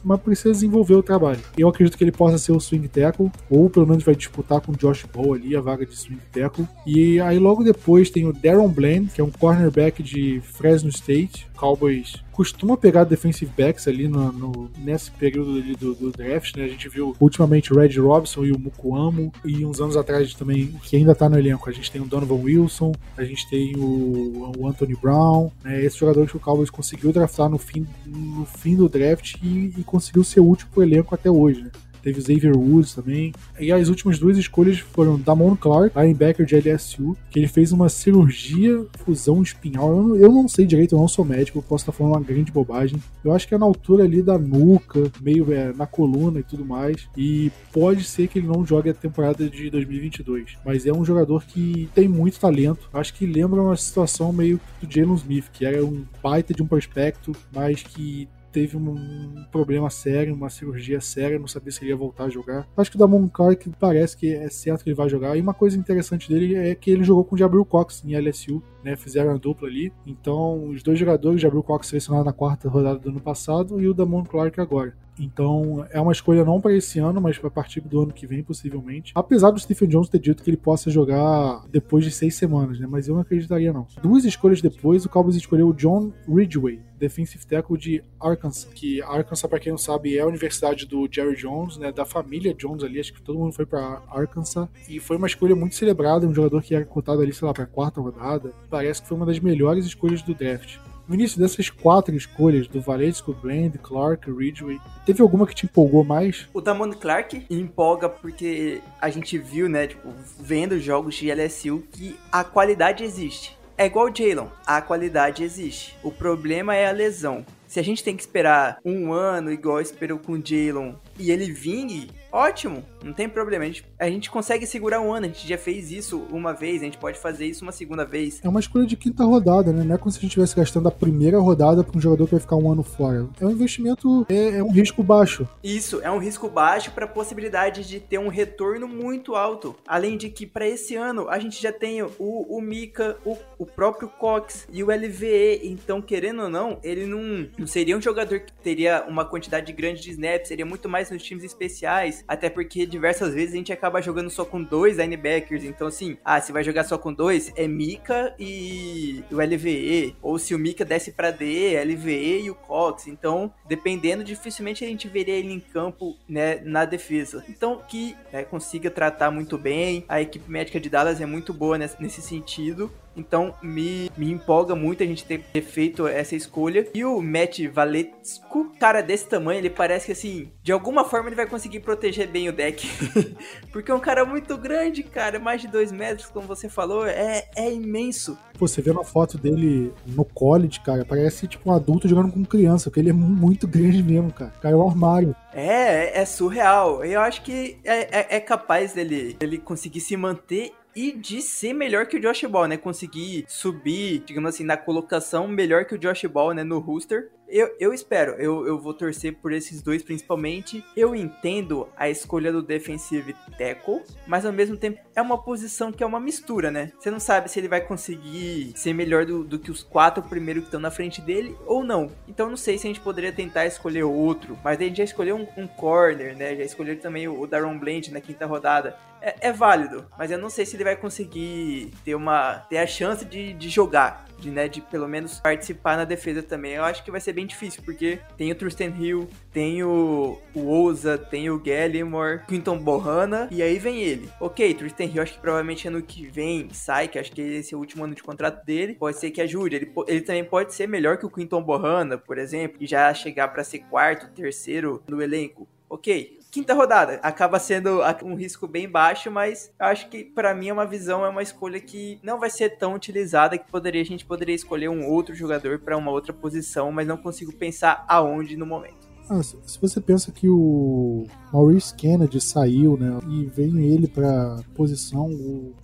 A: mas precisa desenvolver o trabalho. Eu acredito que ele possa ser o swing tackle, ou pelo menos vai disputar com o Josh Ball ali a vaga de swing tackle. E aí logo depois tem o Darren Bland, que é um cornerback de Fresno State. Cowboys costuma pegar defensive backs ali no, no nesse período ali do, do, draft, né? A gente viu ultimamente o Red Robson e o Mukuamo, e uns anos atrás também, que ainda tá no elenco, a gente tem o Donovan Wilson, a gente tem o, o Anthony Brown, né? Esses jogadores que o Cowboys conseguiu draftar no fim, no fim do draft e e, conseguiu ser útil pro elenco até hoje, né? Teve Xavier Woods também. E as últimas duas escolhas foram Damon Clark, linebacker de LSU, que ele fez uma cirurgia fusão espinhal. Eu, eu não sei direito, eu não sou médico, eu posso estar falando uma grande bobagem. Eu acho que é na altura ali da nuca, meio é, na coluna e tudo mais. E pode ser que ele não jogue a temporada de 2022. Mas é um jogador que tem muito talento. Acho que lembra uma situação meio do Jalen Smith, que era um baita de um prospecto, mas que teve um problema sério, uma cirurgia séria, não sabia se ele ia voltar a jogar. Acho que o Damon Clark parece que é certo que ele vai jogar. E uma coisa interessante dele é que ele jogou com o Jabril Cox em LSU, né? Fizeram a dupla ali. Então, os dois jogadores, Jabril Cox selecionado na quarta rodada do ano passado e o Damon Clark agora. Então é uma escolha não para esse ano, mas para partir do ano que vem, possivelmente. Apesar do Stephen Jones ter dito que ele possa jogar depois de seis semanas, né? Mas eu não acreditaria, não. Duas escolhas depois, o Cowboys escolheu o John Ridgway, defensive tackle de Arkansas, que Arkansas, para quem não sabe, é a universidade do Jerry Jones, né? Da família Jones ali, acho que todo mundo foi para Arkansas. E foi uma escolha muito celebrada, um jogador que era cotado ali, sei lá, para quarta rodada. Parece que foi uma das melhores escolhas do draft. No início dessas quatro escolhas, do Valesco, Brand, Clark, Ridgway, teve alguma que te empolgou mais?
C: O Damon Clark empolga porque a gente viu, né, tipo, vendo jogos de LSU, que a qualidade existe. É igual o Jalen, a qualidade existe. O problema é a lesão. Se a gente tem que esperar um ano, igual esperou com o Jalen, e ele vingue, ótimo, não tem problema. A gente, a gente consegue segurar um ano, a gente já fez isso uma vez, a gente pode fazer isso uma segunda vez.
A: É uma escolha de quinta rodada, né? Não é como se a gente estivesse gastando a primeira rodada para um jogador que vai ficar um ano fora. É um investimento, é, é um risco baixo.
C: Isso, é um risco baixo para a possibilidade de ter um retorno muito alto. Além de que para esse ano a gente já tem o, o Mika, o, o próprio Cox e o LVE, então querendo ou não, ele não, não seria um jogador que teria uma quantidade grande de snaps, seria muito mais nos times especiais, até porque diversas vezes a gente acaba jogando só com dois linebackers. Então, assim, ah, se vai jogar só com dois, é Mika e o LVE. Ou se o Mika desce pra D, LVE e o Cox. Então, dependendo, dificilmente a gente veria ele em campo, né, na defesa. Então, que né, consiga tratar muito bem. A equipe médica de Dallas é muito boa nesse sentido. Então me, me empolga muito a gente ter, ter feito essa escolha. E o Matt Valesco, cara desse tamanho, ele parece que assim, de alguma forma ele vai conseguir proteger bem o deck. Porque é um cara muito grande, cara, mais de dois metros, como você falou, é, é imenso.
A: Você vê uma foto dele no college, cara, parece tipo um adulto jogando com criança, porque ele é muito grande mesmo, cara. É um armário.
C: É, é surreal. Eu acho que é, é, é capaz dele, dele conseguir se manter e de ser melhor que o Josh Ball, né? Conseguir subir, digamos assim, na colocação melhor que o Josh Ball, né? No rooster. Eu, eu espero, eu, eu vou torcer por esses dois principalmente. Eu entendo a escolha do defensive tackle, mas ao mesmo tempo é uma posição que é uma mistura, né? Você não sabe se ele vai conseguir ser melhor do, do que os quatro primeiros que estão na frente dele ou não. Então não sei se a gente poderia tentar escolher outro, mas a gente já escolheu um, um corner, né? Já escolheu também o, o Daron Bland na quinta rodada. É, é, válido, mas eu não sei se ele vai conseguir ter uma ter a chance de, de jogar de, né, de pelo menos participar na defesa também. Eu acho que vai ser bem difícil, porque tem o Tristan Hill, tem o, o Oza, tem o Gallimore, Quinton Bohanna, e aí vem ele. Ok, Tristan Hill, acho que provavelmente ano que vem sai, que acho que esse é o último ano de contrato dele, pode ser que ajude. Ele, ele também pode ser melhor que o Quinton Bohanna, por exemplo, e já chegar para ser quarto, terceiro no elenco. Ok, quinta rodada. Acaba sendo um risco bem baixo, mas eu acho que para mim é uma visão, é uma escolha que não vai ser tão utilizada que poderia a gente poderia escolher um outro jogador para uma outra posição, mas não consigo pensar aonde no momento.
A: Ah, se você pensa que o Maurice Kennedy saiu, né, e veio ele para posição,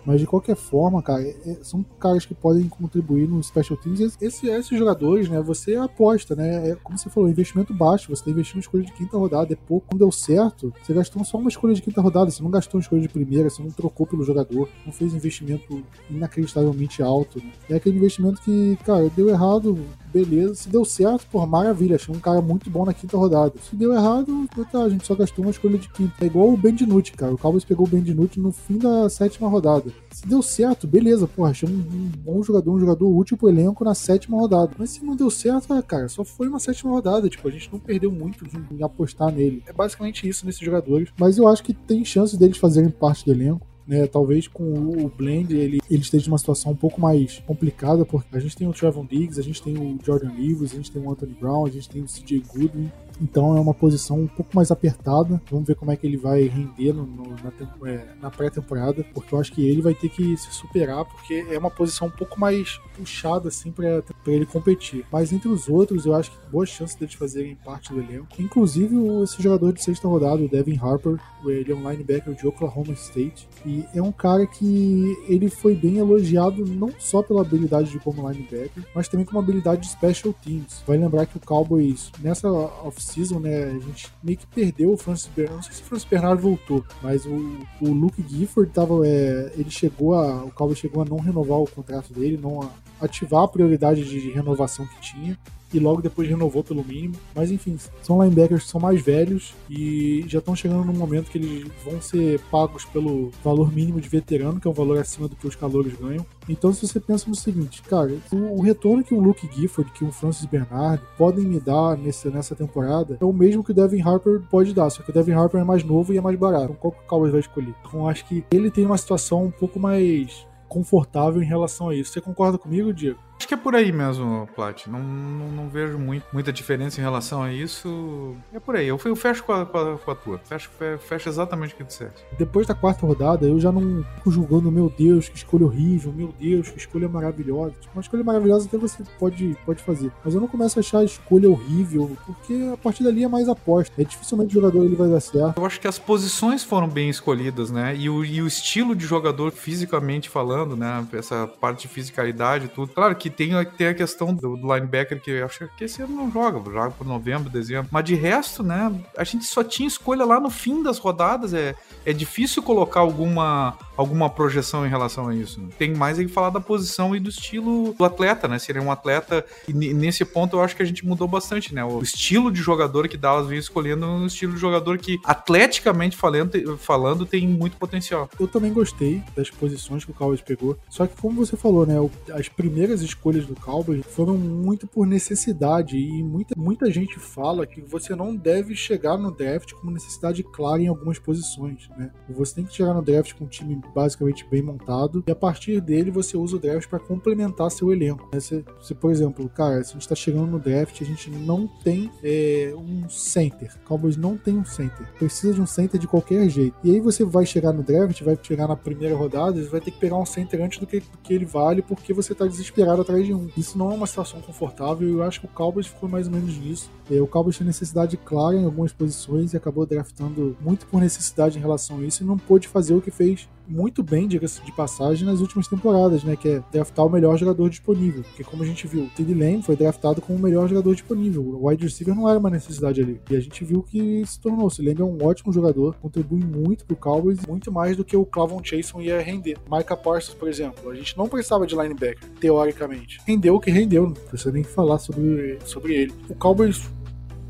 A: mas de qualquer forma, cara, é, são caras que podem contribuir no special teams. Esse, esses jogadores, né, você aposta, né, é, como você falou, investimento baixo, você está investindo em escolha de quinta rodada, é pouco. Quando deu certo, você gastou só uma escolha de quinta rodada, você não gastou uma escolha de primeira, você não trocou pelo jogador, não fez investimento inacreditavelmente alto. Né? É aquele investimento que, cara, deu errado, beleza. Se deu certo, por maravilha, achei um cara muito bom na quinta rodada. Se deu errado, tá, a gente só gastou uma escolha de quinta. É igual o Bendinucci, cara. O Cowboys pegou o Bendinucci no fim da sétima rodada. Se deu certo, beleza, porra, achei um, um, bom jogador, um jogador útil pro elenco na sétima rodada. Mas se não deu certo, ah, cara, só foi uma sétima rodada. Tipo, a gente não perdeu muito em, em apostar nele. É basicamente isso nesses jogadores. Mas eu acho que tem chance deles fazerem parte do elenco. Né, talvez com o Blend ele, ele esteja numa situação um pouco mais complicada, porque a gente tem o Trevon Diggs, a gente tem o Jordan Lewis, a gente tem o Anthony Brown, a gente tem o CJ Goodwin, então é uma posição um pouco mais apertada. Vamos ver como é que ele vai render no, no, na, é, na pré-temporada, porque eu acho que ele vai ter que se superar, porque é uma posição um pouco mais puxada assim para ele competir. Mas entre os outros, eu acho que boas chances deles fazerem parte do elenco. Inclusive esse jogador de sexta rodada, o Devin Harper, ele é um linebacker de Oklahoma State e é um cara que ele foi bem elogiado não só pela habilidade de como linebacker, mas também como habilidade de special teams. Vai lembrar que o Cowboys nessa off off-season, né, a gente meio que perdeu o Francis Bernard. Não sei se o Francis Bernard voltou, mas o, o Luke Gifford tava, é, ele chegou a. O Cowboys chegou a não renovar o contrato dele, não ativar a prioridade de renovação que tinha e logo depois renovou pelo mínimo. Mas enfim, são linebackers que são mais velhos e já estão chegando num momento que eles vão ser pagos pelo valor mínimo de veterano, que é um valor acima do que os calores ganham. Então, se você pensa no seguinte, cara, o, o retorno que o Luke Gifford, que o Francis Bernard podem me dar nesse, nessa temporada é o mesmo que o Devin Harper pode dar, só que o Devin Harper é mais novo e é mais barato. Então, qual que o Cowboys vai escolher? Então, acho que ele tem uma situação um pouco mais confortável em relação a isso. Você concorda comigo, Diego?
B: Acho que é por aí mesmo, Plat. Não, não, não, vejo muito, muita diferença em relação a isso. É por aí. Eu, eu fecho com a, com a, com a tua. Fecho, fecho exatamente o que tu disseste.
A: Depois da quarta rodada, eu já não fico julgando, meu Deus, que escolha horrível, meu Deus, que escolha maravilhosa. Tipo, uma escolha maravilhosa até você pode, pode fazer. Mas eu não começo a achar a escolha horrível, porque a partir dali é mais aposta. É dificilmente o jogador ele vai dar certo.
B: Eu acho que as posições foram bem escolhidas, né? E o, e o estilo de jogador, fisicamente falando, né? Essa parte de fisicalidade e tudo. Claro que tem, tem a questão do, do linebacker que eu acho que esse ano não joga, joga por novembro, dezembro. Mas de resto, né, a gente só tinha escolha lá no fim das rodadas. É, é difícil colocar alguma, alguma projeção em relação a isso. Tem mais aí que falar da posição e do estilo do atleta, né? Seria um atleta. E nesse ponto eu acho que a gente mudou bastante, né? O estilo de jogador que Dallas veio escolhendo é um estilo de jogador que, atleticamente falando, falando tem muito potencial.
A: Eu também gostei das posições que o Cowboys pegou. Só que, como você falou, né? As primeiras escolhas do Cowboys foram muito por necessidade. E muita, muita gente fala que você não deve chegar no draft com necessidade clara em algumas posições, né? Você tem que chegar no draft com um time basicamente bem montado, e a partir dele você usa o draft para complementar seu elenco. Né? Se, se, por exemplo, cara, se a gente está chegando no draft, a gente não tem é, um center. Cowboys não tem um center. Precisa de um center de qualquer jeito. E aí você vai chegar no draft, vai chegar na primeira rodada, você vai ter que pegar um center antes do que, do que ele vale, porque você está desesperado atrás de um. Isso não é uma situação confortável, e eu acho que o Cowboys ficou mais ou menos nisso. É, o Cowboys tinha necessidade clara em algumas posições e acabou draftando muito por necessidade em relação a isso e não pôde fazer o que fez muito bem, diga-se de passagem, nas últimas temporadas, né? Que é draftar o melhor jogador disponível. Porque como a gente viu, o Teddy Lane foi draftado como o melhor jogador disponível. O wide receiver não era uma necessidade ali. E a gente viu que se tornou. Se Lane é um ótimo jogador, contribui muito pro Cowboys, muito mais do que o Clavon Chason ia render. Micah Parsons, por exemplo, a gente não precisava de linebacker, teoricamente. Rendeu o que rendeu, não precisa nem falar sobre, sobre ele. O Cowboys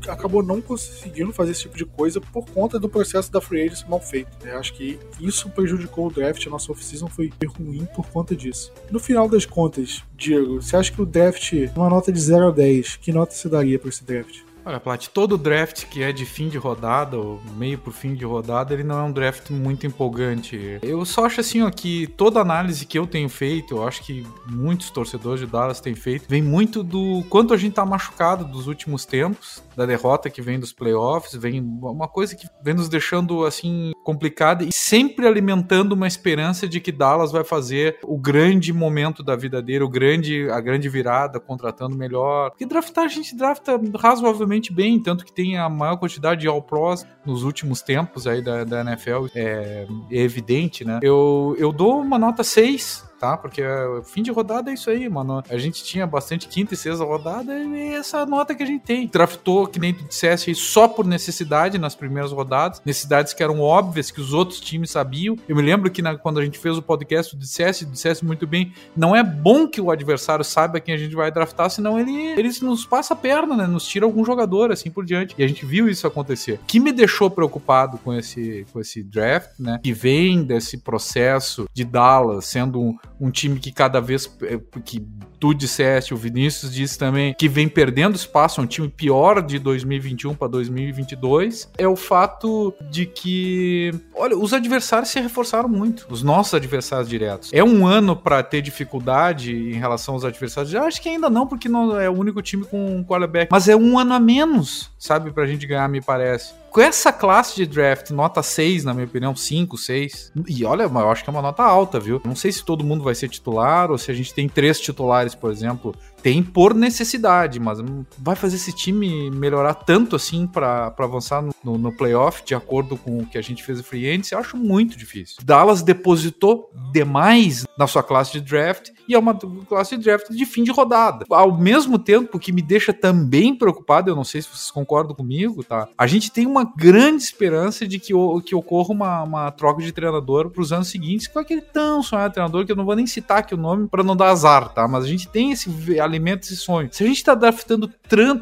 A: acabou não conseguindo fazer esse tipo de coisa por conta do processo da free agency mal feito. Né? Acho que isso prejudicou o draft, a nossa off-season foi ruim por conta disso. No final das contas, Diego, você acha que o draft, uma nota de 0 a 10, que nota você daria para esse draft?
B: Olha, Plat, todo draft que é de fim de rodada, ou meio pro fim de rodada, ele não é um draft muito empolgante. Eu só acho assim, ó, que toda análise que eu tenho feito, eu acho que muitos torcedores de Dallas têm feito, vem muito do quanto a gente tá machucado dos últimos tempos da derrota que vem dos playoffs, vem uma coisa que vem nos deixando assim complicada e sempre alimentando uma esperança de que Dallas vai fazer o grande momento da vida dele, o grande, a grande virada, contratando melhor. Porque draftar a gente drafta razoavelmente bem, tanto que tem a maior quantidade de All-Pros nos últimos tempos aí da, da NFL, é, é evidente, né? Eu, eu dou uma nota 6 tá? Porque é, fim de rodada é isso aí, mano. A gente tinha bastante quinta e sexta rodada e essa nota que a gente tem. Draftou, que nem tu dissesse, só por necessidade nas primeiras rodadas. Necessidades que eram óbvias, que os outros times sabiam. Eu me lembro que na, quando a gente fez o podcast, tu dissesse, dissesse muito bem, não é bom que o adversário saiba quem a gente vai draftar, senão ele, ele nos passa a perna, né? Nos tira algum jogador, assim por diante. E a gente viu isso acontecer. O que me deixou preocupado com esse, com esse draft, né? Que vem desse processo de Dallas sendo um, um time que cada vez eh, que tu disseste, o Vinícius disse também, que vem perdendo espaço, é um time pior de 2021 para 2022, é o fato de que, olha, os adversários se reforçaram muito, os nossos adversários diretos. É um ano para ter dificuldade em relação aos adversários? Eu acho que ainda não, porque não é o único time com um quarterback, mas é um ano a menos, sabe, pra gente ganhar, me parece com essa classe de draft, nota 6, na minha opinião, 5, 6. E olha, eu acho que é uma nota alta, viu? Não sei se todo mundo vai ser titular ou se a gente tem três titulares, por exemplo, tem por necessidade, mas vai fazer esse time melhorar tanto assim para avançar no, no, playoff, de acordo com o que a gente fez em Free Agency, eu acho muito difícil. Dallas depositou demais na sua classe de draft e é uma classe de draft de fim de rodada. Ao mesmo tempo que me deixa também preocupado, eu não sei se vocês concordam comigo, tá? A gente tem uma grande esperança de que, que ocorra uma, uma troca de treinador para os anos seguintes com aquele tão sonhado treinador que eu não vou nem citar aqui o nome para não dar azar, tá? Mas a gente tem esse alimenta esse sonho. Se a gente está draftando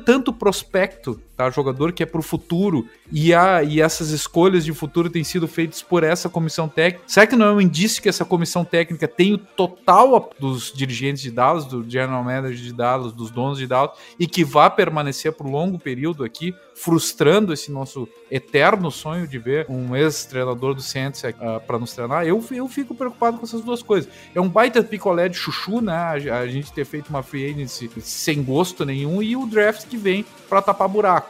B: tanto prospecto, tá? Jogador que é pro futuro e, a, e essas escolhas de futuro têm sido feitas por essa comissão técnica, será que não é um indício que essa comissão técnica tem o total dos dirigentes de Dallas, do general manager de Dallas, dos donos de Dallas e que vai permanecer por longo período aqui, frustrando esse nosso eterno sonho de ver um ex-treinador do Saints uh, ah, para nos treinar? Eu, eu fico preocupado com essas duas coisas. É um baita picolé de chuchu, né? A, a gente ter feito uma free agency sem gosto nenhum e o draft que vem para tapar buraco.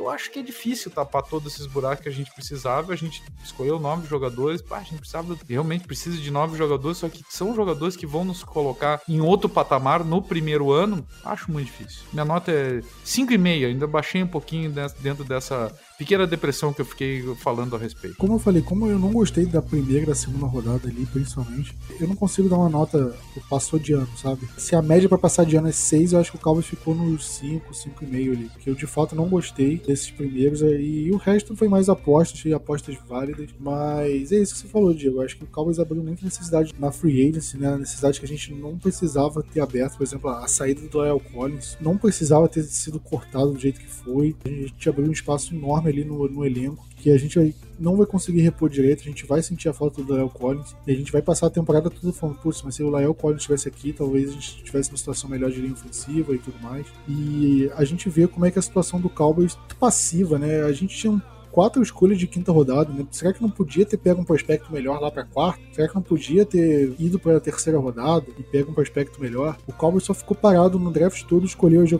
B: Eu acho que é difícil tapar todos esses buracos que a gente precisava. A gente escolheu nove jogadores. Pá, a gente precisava, realmente precisa de nove jogadores, só que são jogadores que vão nos colocar em outro patamar no primeiro ano. Acho muito difícil. Minha nota é 5,5. Ainda baixei um pouquinho dentro dessa pequena depressão que eu fiquei falando a respeito.
A: Como eu falei, como eu não gostei da primeira e da segunda rodada ali, principalmente, eu não consigo dar uma nota passou de ano, sabe? Se a média para passar de ano é 6, eu acho que o Cowboys ficou nos 5, 5,5 ali. Porque eu de fato não gostei desses primeiros aí. E o resto foi mais apostas e apostas válidas. Mas é isso que você falou, Diego. Acho que o Cowboys abriu muita necessidade na free agency, né? A necessidade que a gente não precisava ter aberto. Por exemplo, a saída do Doyle Collins não precisava ter sido cortado do jeito que foi. A gente abriu um espaço enorme ali no, no elenco que a gente não vai conseguir repor direito, a gente vai sentir a falta do Lael Collins e a gente vai passar a temporada tudo falando, putz, mas se o Lael Collins estivesse aqui, talvez a gente tivesse uma situação melhor de linha ofensiva e tudo mais. E a gente vê como é que a situação do Cowboys é passiva, né? A gente tinha um quatro escolhas de quinta rodada, né? Será que não podia ter pego um prospecto melhor lá para quarta? Será que não podia ter ido para a terceira rodada e pego um prospecto melhor? O Cowboys só ficou parado no draft todo, escolheu os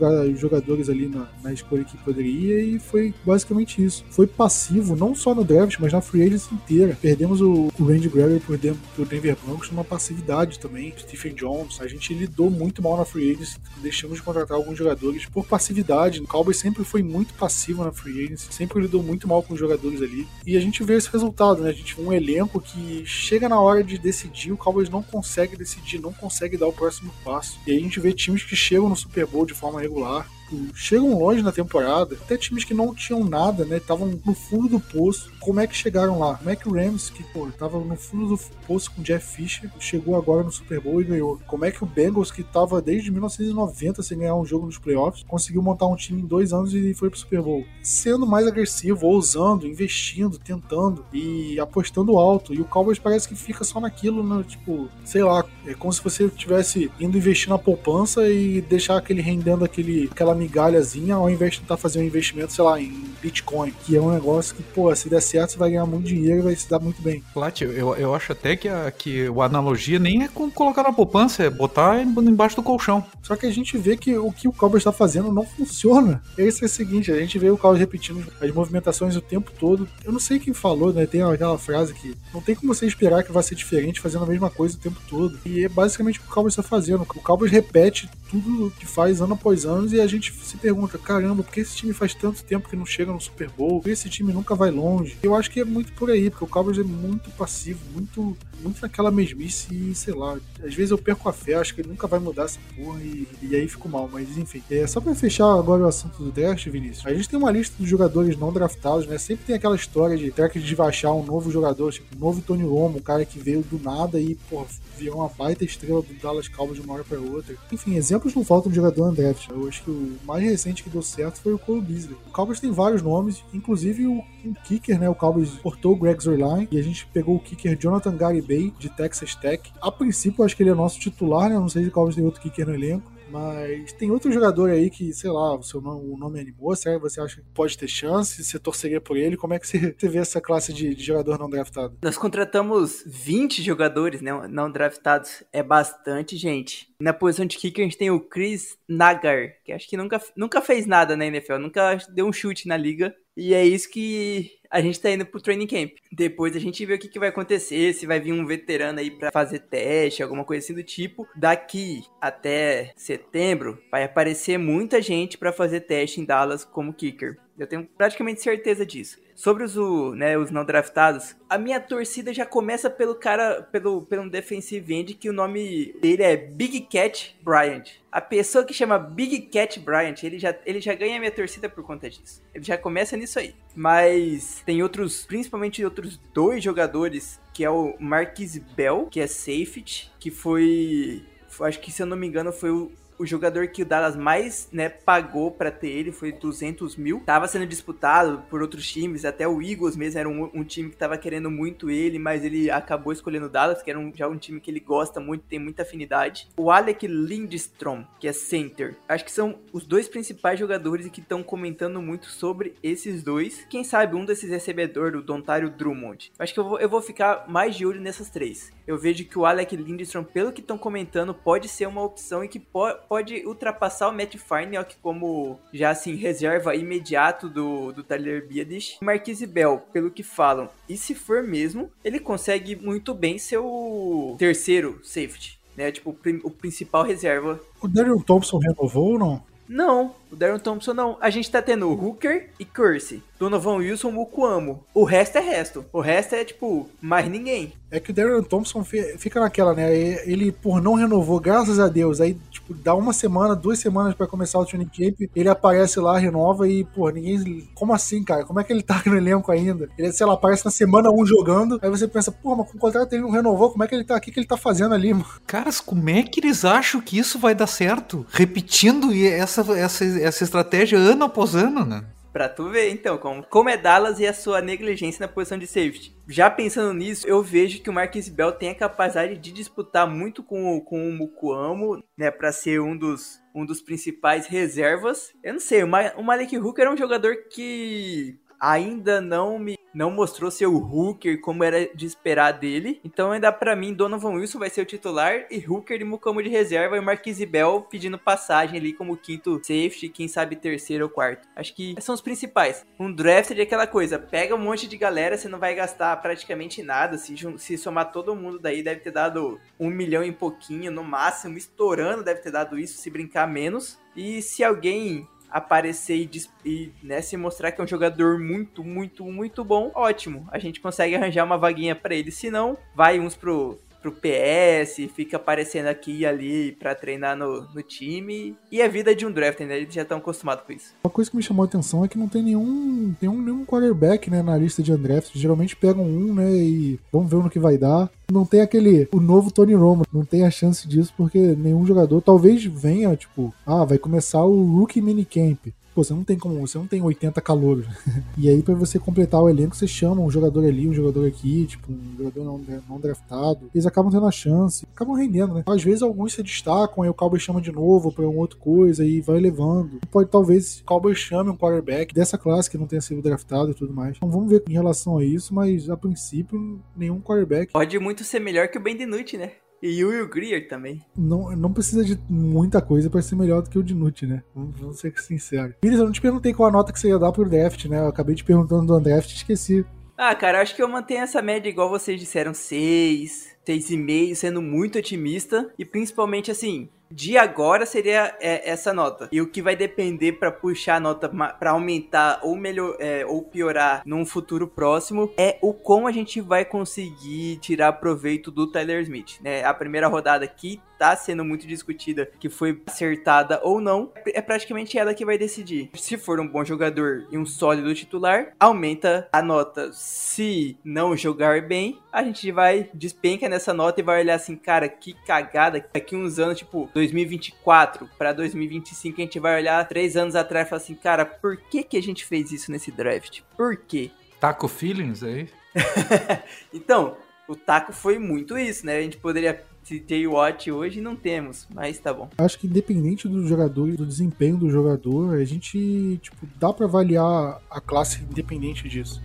A: jogadores ali na, na escolha que poderia e foi basicamente isso. Foi passivo, não só no draft, mas na free agency inteira. Perdemos o, o Randy Gregory por, por Denver Broncos numa passividade também. Stephen Jones, a gente lidou muito mal na free agency, deixamos de contratar alguns jogadores por passividade. O Cowboys sempre foi muito passivo na free agency, sempre lidou muito mal com os jogadores ali. E a gente vê esse resultado, né? A gente vê um elenco que chega na hora de decidir, o Cowboys não consegue decidir, não consegue dar o próximo passo. E aí a gente vê times que chegam no Super Bowl de forma regular, Tipo, chegam longe na temporada, até times que não tinham nada, né? Estavam no fundo do poço. Como é que chegaram lá? Como é que o Rams, que pô, tava no fundo do poço com Jeff Fisher, chegou agora no Super Bowl e ganhou? Como é que o Bengals, que tava desde 1990 sem ganhar um jogo nos playoffs, conseguiu montar um time em dois anos e foi pro Super Bowl? Sendo mais agressivo, ousando, investindo, tentando e apostando alto. E o Cowboys parece que fica só naquilo, né? Tipo, sei lá, é como se você tivesse indo investir na poupança e deixar aquele rendendo aquele, aquela migalhazinha ao invés de tentar fazer um investimento, sei lá, em Bitcoin, que é um negócio que, pô, se der certo, você vai ganhar muito dinheiro e vai se dar muito bem.
B: Plat, eu, eu acho até que a, que a analogia nem é com colocar na poupança, é botar embaixo do colchão.
A: Só que a gente vê que o que o Cowboys está fazendo não funciona. Esse é o seguinte, a gente vê o Cowboys repetindo as movimentações o tempo todo. Eu não sei quem falou, né? Tem aquela frase que não tem como você esperar que vai ser diferente fazendo a mesma coisa o tempo todo. E é basicamente o que o Cowboys está fazendo. O Cowboys repete tudo que faz ano após ano e a gente se pergunta, caramba, por que esse time faz tanto tempo que não chega no Super Bowl? Por que esse time nunca vai longe? Eu acho que é muito por aí, porque o Cowboys é muito passivo, muito muito naquela mesmice e sei lá, às vezes eu perco a fé, acho que ele nunca vai mudar essa porra e, e aí fico mal, mas enfim. É, só pra fechar agora o assunto do draft, Vinícius, a gente tem uma lista de jogadores não draftados, né? Sempre tem aquela história de terá que desvachar um novo jogador, tipo, um novo Tony Romo, um cara que veio do nada e, porra, virou uma baita estrela do Dallas Cowboys de uma hora pra outra. Enfim, exemplos não faltam de jogador undraft. Eu acho que o mais recente que deu certo foi o Cole Beasley. O Cowboys tem vários nomes, inclusive o, kicker, né? O Cowboys portou o Greg Zerline e a gente pegou o kicker Jonathan Garibay de Texas Tech. A princípio, acho que ele é nosso titular, né? Não sei se o Cowboys tem outro kicker no elenco. Mas tem outro jogador aí que, sei lá, o seu nome, o nome animou, será que você acha que pode ter chance? Você torceria por ele? Como é que você, vê essa classe de, de, jogador não draftado?
C: Nós contratamos 20 jogadores né, não draftados. É bastante gente. Na posição de kicker a gente tem o Chris Nagar, que acho que nunca, nunca fez nada na NFL, nunca deu um chute na liga. E é isso que a gente tá indo pro training camp. Depois a gente vê o que, que vai acontecer, se vai vir um veterano aí para fazer teste, alguma coisa assim do tipo. Daqui até setembro vai aparecer muita gente para fazer teste em Dallas como kicker. Eu tenho praticamente certeza disso. Sobre os, né, os não draftados, a minha torcida já começa pelo cara, pelo, pelo defensive end, que o nome dele é Big Cat Bryant. A pessoa que chama Big Cat Bryant, ele já, ele já ganha a minha torcida por conta disso. Ele já começa nisso aí. Mas tem outros, principalmente outros dois jogadores, que é o Marquis Bell, que é safety, que foi acho que se eu não me engano foi o, o jogador que o Dallas mais né, pagou para ter ele foi 200 mil. Tava sendo disputado por outros times, até o Eagles mesmo era um, um time que tava querendo muito ele, mas ele acabou escolhendo o Dallas, que era um, já um time que ele gosta muito, tem muita afinidade. O Alec Lindstrom, que é center. Acho que são os dois principais jogadores que estão comentando muito sobre esses dois. Quem sabe um desses recebedores, o Dontário Drummond. Acho que eu vou, eu vou ficar mais de olho nessas três. Eu vejo que o Alec Lindstrom, pelo que estão comentando, pode ser uma opção e que pode pode ultrapassar o Matt Farniok como já assim reserva imediato do, do Tyler Biadish. Marquise Bell, pelo que falam, e se for mesmo, ele consegue muito bem ser o terceiro safety, né? Tipo, o principal reserva.
A: O Daryl Thompson renovou ou não?
C: Não, o Darren Thompson não. A gente tá tendo Hooker e Curse. Donovan Wilson, Mukuamo. O resto é resto. O resto é, tipo, mais ninguém.
A: É que o Darren Thompson fica naquela, né? Ele, por não renovou, graças a Deus, aí, tipo, dá uma semana, duas semanas para começar o training camp, ele aparece lá, renova e, pô, ninguém. Como assim, cara? Como é que ele tá no elenco ainda? Ele, sei lá, aparece na semana 1 jogando, aí você pensa, pô, mas com o contrato ele não renovou, como é que ele tá aqui? O que ele tá fazendo ali, mano?
B: Caras, como é que eles acham que isso vai dar certo? Repetindo essa, essa, essa estratégia ano após ano, né?
C: Pra tu ver, então, como, como é Dallas e a sua negligência na posição de safety. Já pensando nisso, eu vejo que o Marquis Bell tem a capacidade de disputar muito com, com o Mukuamo, né, pra ser um dos, um dos principais reservas. Eu não sei, o, Ma o Malik Hooker é um jogador que ainda não me não mostrou seu Hooker como era de esperar dele. Então ainda para mim Donovan Wilson vai ser o titular e Hooker e Mucamo de reserva e Marquise Bell pedindo passagem ali como quinto safety, quem sabe terceiro ou quarto. Acho que são os principais. Um draft de aquela coisa, pega um monte de galera, você não vai gastar praticamente nada. Se, se somar todo mundo daí deve ter dado um milhão e pouquinho no máximo, estourando deve ter dado isso, se brincar menos. E se alguém aparecer e, e né, se mostrar que é um jogador muito, muito, muito bom, ótimo. A gente consegue arranjar uma vaguinha para ele. Se não, vai uns pro pro PS, fica aparecendo aqui e ali para treinar no, no time. E a vida de um draft, né? Eles já estão acostumados com isso.
A: Uma coisa que me chamou a atenção é que não tem nenhum, nenhum, nenhum quarterback né, na lista de undraft. Geralmente pegam um, né? E vamos ver no que vai dar. Não tem aquele. O novo Tony Romo. Não tem a chance disso porque nenhum jogador. Talvez venha, tipo, ah, vai começar o Rookie Minicamp. Pô, você não tem como, você não tem 80 calouros. e aí, para você completar o elenco, você chama um jogador ali, um jogador aqui, tipo, um jogador não, não draftado. Eles acabam tendo a chance, acabam rendendo, né? Às vezes alguns se destacam, aí o Cowboys chama de novo pra uma outra coisa e vai levando. Pode talvez o Cowboys chame um quarterback dessa classe que não tenha sido draftado e tudo mais. Então vamos ver em relação a isso, mas a princípio, nenhum quarterback.
C: Pode muito ser melhor que o Ben DiNucci, né? E o Will Greer também.
A: Não, não precisa de muita coisa para ser melhor do que o Dinucci, né? Vamos, vamos ser sinceros. Pires, eu não te perguntei qual a nota que você ia dar pro draft, né? Eu acabei te perguntando do draft e esqueci.
C: Ah, cara, eu acho que eu mantenho essa média igual vocês disseram, 6, 6,5, sendo muito otimista. E principalmente assim, de agora seria é, essa nota. E o que vai depender para puxar a nota para aumentar ou melhor é, ou piorar num futuro próximo é o como a gente vai conseguir tirar proveito do Tyler Smith. Né? A primeira rodada aqui tá sendo muito discutida, que foi acertada ou não, é praticamente ela que vai decidir. Se for um bom jogador e um sólido titular, aumenta a nota. Se não jogar bem, a gente vai despenca nessa nota e vai olhar assim, cara, que cagada. Daqui uns anos, tipo 2024 para 2025, a gente vai olhar três anos atrás e falar assim, cara, por que que a gente fez isso nesse draft? Por quê?
B: Taco feelings aí?
C: então, o taco foi muito isso, né? A gente poderia ter Watch hoje não temos, mas tá bom.
A: Acho que independente do jogador e do desempenho do jogador, a gente, tipo, dá para avaliar a classe independente disso.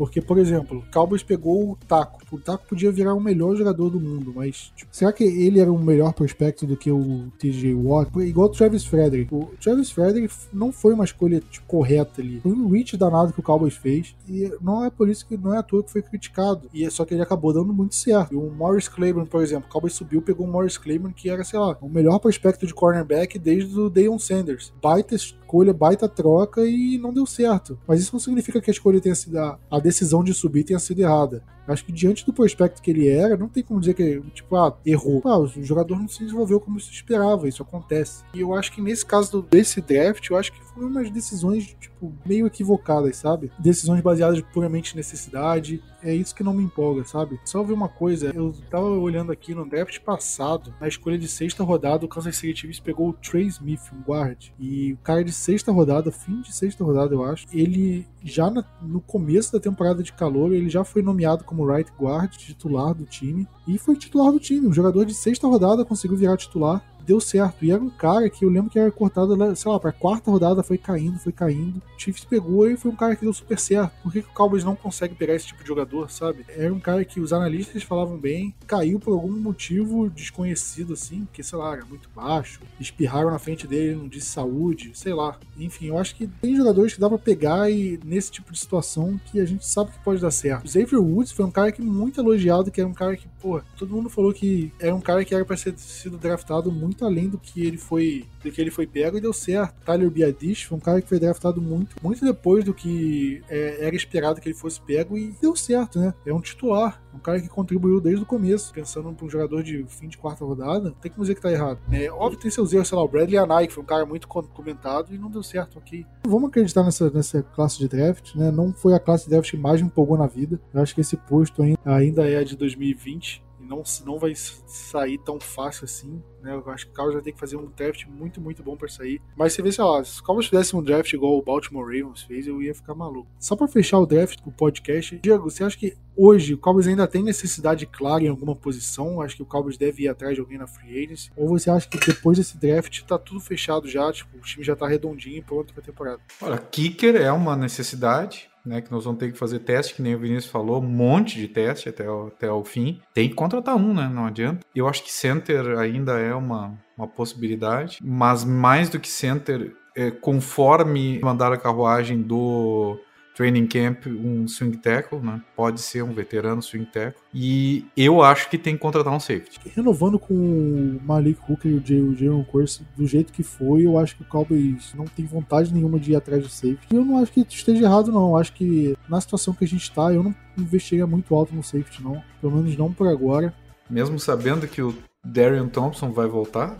A: Porque, por exemplo, Cowboys pegou o Taco. O Taco podia virar o melhor jogador do mundo, mas tipo, será que ele era um melhor prospecto do que o TJ Watt? Igual o Travis Frederick. O Travis Frederick não foi uma escolha tipo, correta ali. Foi um reach danado que o Cowboys fez e não é por isso que não é à toa que foi criticado. E é só que ele acabou dando muito certo. E o Morris Claiborne, por exemplo, o Cowboys subiu, pegou o Morris Claiborne que era, sei lá, o melhor prospecto de cornerback desde o Deion Sanders. Baita escolha, baita troca e não deu certo. Mas isso não significa que a escolha tenha sido a, a decisão de subir tenha sido errada. Acho que diante do prospecto que ele era, não tem como dizer que, tipo, ah, errou. Ah, o jogador não se desenvolveu como se esperava, isso acontece. E eu acho que nesse caso desse draft, eu acho que foram umas decisões, tipo, meio equivocadas, sabe? Decisões baseadas puramente em necessidade. É isso que não me empolga, sabe? Só ver uma coisa, eu tava olhando aqui no draft passado, na escolha de sexta rodada, o Kansas City Chiefs pegou o Trey Smith, um guard. E o cara de sexta rodada, fim de sexta rodada, eu acho, ele já na, no começo da temporada de calor, ele já foi nomeado como right guard titular do time e foi titular do time. Um jogador de sexta rodada conseguiu virar titular deu certo. E era um cara que eu lembro que era cortado, sei lá, pra quarta rodada foi caindo, foi caindo. O Chiefs pegou e foi um cara que deu super certo. Por que, que o Cowboys não consegue pegar esse tipo de jogador, sabe? Era um cara que os analistas falavam bem, caiu por algum motivo desconhecido, assim, porque, sei lá, era muito baixo. Espirraram na frente dele, não disse saúde, sei lá. Enfim, eu acho que tem jogadores que dá pra pegar e nesse tipo de situação que a gente sabe que pode dar certo. O Xavier Woods foi um cara que muito elogiado, que era um cara que, pô, todo mundo falou que era um cara que era pra ser sido draftado muito muito além do que ele foi do que ele foi pego e deu certo. Tyler Biadish foi um cara que foi draftado muito, muito depois do que é, era esperado que ele fosse pego e deu certo, né? É um titular, um cara que contribuiu desde o começo. Pensando para um jogador de fim de quarta rodada, tem que dizer que tá errado. É, óbvio tem seus erros, sei lá, o Bradley Anai, que foi um cara muito comentado e não deu certo aqui. Vamos acreditar nessa, nessa classe de draft, né? Não foi a classe de draft que mais me empolgou na vida. Eu acho que esse posto ainda, ainda é de 2020 não, não vai sair tão fácil assim. Né? Eu acho que o Cowboys vai ter que fazer um draft muito, muito bom para sair. Mas você vê, sei lá, se o Cowboys fizesse um draft igual o Baltimore Ravens fez, eu ia ficar maluco. Só para fechar o draft do podcast, Diego, você acha que hoje o Cowboys ainda tem necessidade clara em alguma posição? Acho que o Cowboys deve ir atrás de alguém na free agency? Ou você acha que depois desse draft tá tudo fechado já, tipo, o time já tá redondinho e pronto pra temporada?
B: Olha, kicker é uma necessidade né, que nós vamos ter que fazer teste, que nem o Vinícius falou, um monte de teste até o, até o fim. Tem que contratar um, né? Não adianta. Eu acho que center ainda é uma, uma possibilidade, mas mais do que center, é, conforme mandar a carruagem do training camp um swing tackle, né? Pode ser um veterano swing tackle. E eu acho que tem que contratar um safety.
A: Renovando com o Malik Hooker e o Jaron Curse do jeito que foi, eu acho que o Cowboys não tem vontade nenhuma de ir atrás do safety. E eu não acho que esteja errado, não. Eu acho que na situação que a gente está, eu não investiria muito alto no safety, não. Pelo menos não por agora.
B: Mesmo sabendo que o Darian Thompson vai voltar?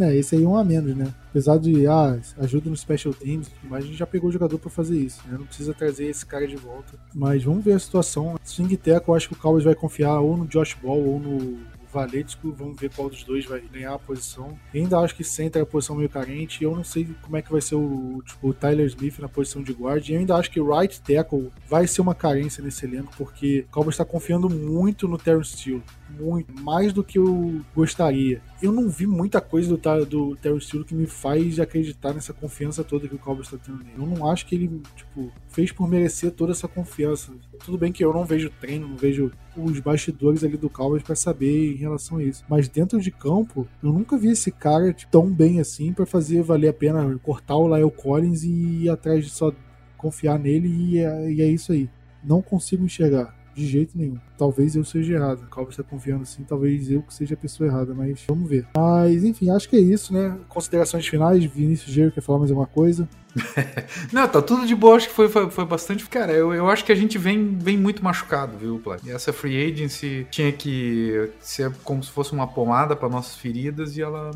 A: É, esse aí é um a menos, né? Apesar de, ah, ajuda no special teams, mas a gente já pegou o jogador para fazer isso, né? Não precisa trazer esse cara de volta. Mas vamos ver a situação. Swing Tackle, eu acho que o Cowboys vai confiar ou no Josh Ball ou no Valetico, vamos ver qual dos dois vai ganhar a posição. Eu ainda acho que center é a posição meio carente. Eu não sei como é que vai ser o, tipo, o Tyler Smith na posição de guard. Eu ainda acho que right tackle vai ser uma carência nesse elenco, porque o Cowboys está confiando muito no Terrence Steele muito, mais do que eu gostaria. Eu não vi muita coisa do, do Terry Steele que me faz acreditar nessa confiança toda que o Cowboys está tendo nele. Eu não acho que ele, tipo, fez por merecer toda essa confiança. Tudo bem que eu não vejo treino, não vejo os bastidores ali do Cowboys para saber em relação a isso. Mas dentro de campo, eu nunca vi esse cara tipo, tão bem assim para fazer valer a pena cortar o Lyle Collins e ir atrás de só confiar nele e é, e é isso aí. Não consigo enxergar. De jeito nenhum. Talvez eu seja errado. Calvo está confiando assim, talvez eu que seja a pessoa errada, mas vamos ver. Mas enfim, acho que é isso, né? Considerações finais, Vinícius Gero quer falar mais alguma coisa?
B: Não, tá tudo de boa, acho que foi, foi, foi, bastante. Cara, eu, eu acho que a gente vem, vem muito machucado, viu, Plat? E essa free agency tinha que ser como se fosse uma pomada para nossas feridas e ela,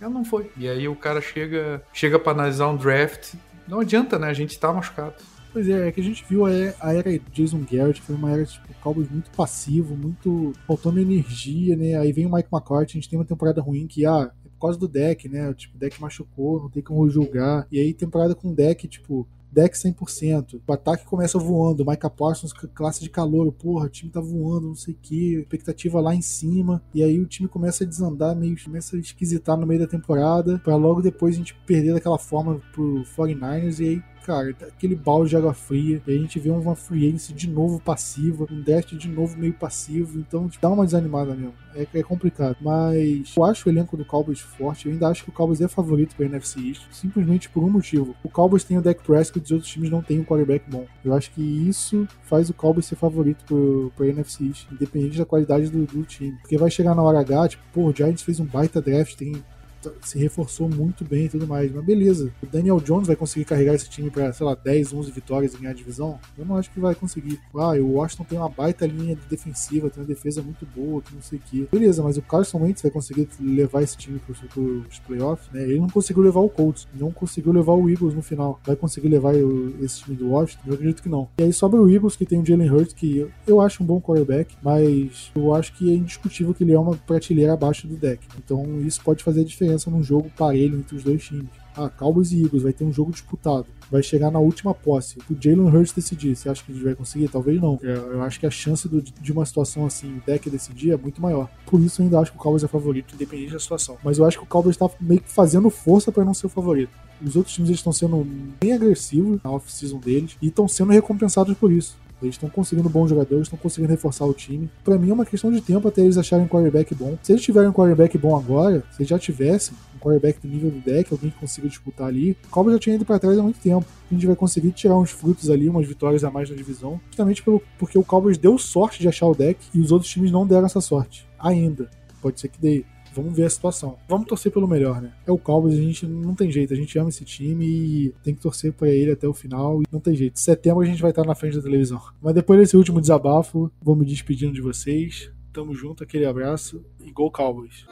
B: ela não foi. E aí o cara chega, chega para analisar um draft. Não adianta, né? A gente tá machucado.
A: Pois é, é que a gente viu a era, a era Jason Garrett, foi uma era, tipo, Cowboys muito passivo, muito faltando energia, né? Aí vem o Mike McCarthy, a gente tem uma temporada ruim que, ah, é por causa do deck, né? Tipo, o deck machucou, não tem como julgar. E aí, temporada com deck, tipo, deck 100%. O ataque começa voando. Micah Parsons, classe de calor. Porra, o time tá voando, não sei o que. Expectativa lá em cima. E aí o time começa a desandar, meio começa a esquisitar no meio da temporada. para logo depois a gente perder daquela forma pro 49ers. E aí cara, aquele balde de água fria. E a gente vê uma free agency de novo passiva, um draft de novo meio passivo. Então dá uma desanimada mesmo. É, é, complicado. Mas eu acho o elenco do Cowboys forte. Eu ainda acho que o Cowboys é favorito para NFC East. Simplesmente por um motivo. O Cowboys tem o Dak Prescott e os outros times não têm um quarterback bom. Eu acho que isso faz o Cowboys ser favorito para NFC East, independente da qualidade do, do, time. Porque vai chegar na hora H, tipo, pô, o Giants fez um baita draft, tem se reforçou muito bem e tudo mais. Mas beleza, o Daniel Jones vai conseguir carregar esse time para, sei lá, 10, 11 vitórias e ganhar a divisão? Eu não acho que vai conseguir. Ah, o Washington tem uma baita linha de defensiva, tem uma defesa muito boa, que não sei o que. Beleza, mas o Carson Wentz vai conseguir levar esse time para os playoffs, né? Ele não conseguiu levar o Colts, não conseguiu levar o Eagles no final. Vai conseguir levar esse time do Washington? Eu acredito que não. E aí sobra o Eagles, que tem o Jalen Hurts, que eu, eu acho um bom quarterback, mas eu acho que é indiscutível que ele é uma prateleira abaixo do deck. Então isso pode fazer a diferença diferença num jogo parelho entre os dois times. Ah, Cowboys e Eagles vai ter um jogo disputado. Vai chegar na última posse. O Jalen Hurts decidir. Você acha que ele vai conseguir? Talvez não. Eu acho que a chance do, de uma situação assim, o deck decidir, é muito maior. Por isso eu ainda acho que o Cowboys é favorito, independente da situação. Mas eu acho que o Cowboys está meio que fazendo força para não ser o favorito. Os outros times estão sendo bem agressivos na off-season deles e estão sendo recompensados por isso. Eles estão conseguindo bons jogadores, estão conseguindo reforçar o time. Para mim é uma questão de tempo até eles acharem um quarterback bom. Se eles tiverem um quarterback bom agora, se já tivessem um quarterback do nível do deck, alguém que consiga disputar ali, o Cowboys já tinha ido para trás há muito tempo. A gente vai conseguir tirar uns frutos ali, umas vitórias a mais na divisão, justamente pelo, porque o Cowboys deu sorte de achar o deck e os outros times não deram essa sorte. Ainda. Pode ser que dê. Vamos ver a situação. Vamos torcer pelo melhor, né? É o Cowboys, a gente não tem jeito. A gente ama esse time e tem que torcer para ele até o final. E não tem jeito. Setembro a gente vai estar na frente da televisão. Mas depois desse último desabafo, vou me despedindo de vocês. Tamo junto, aquele abraço e Go Cowboys!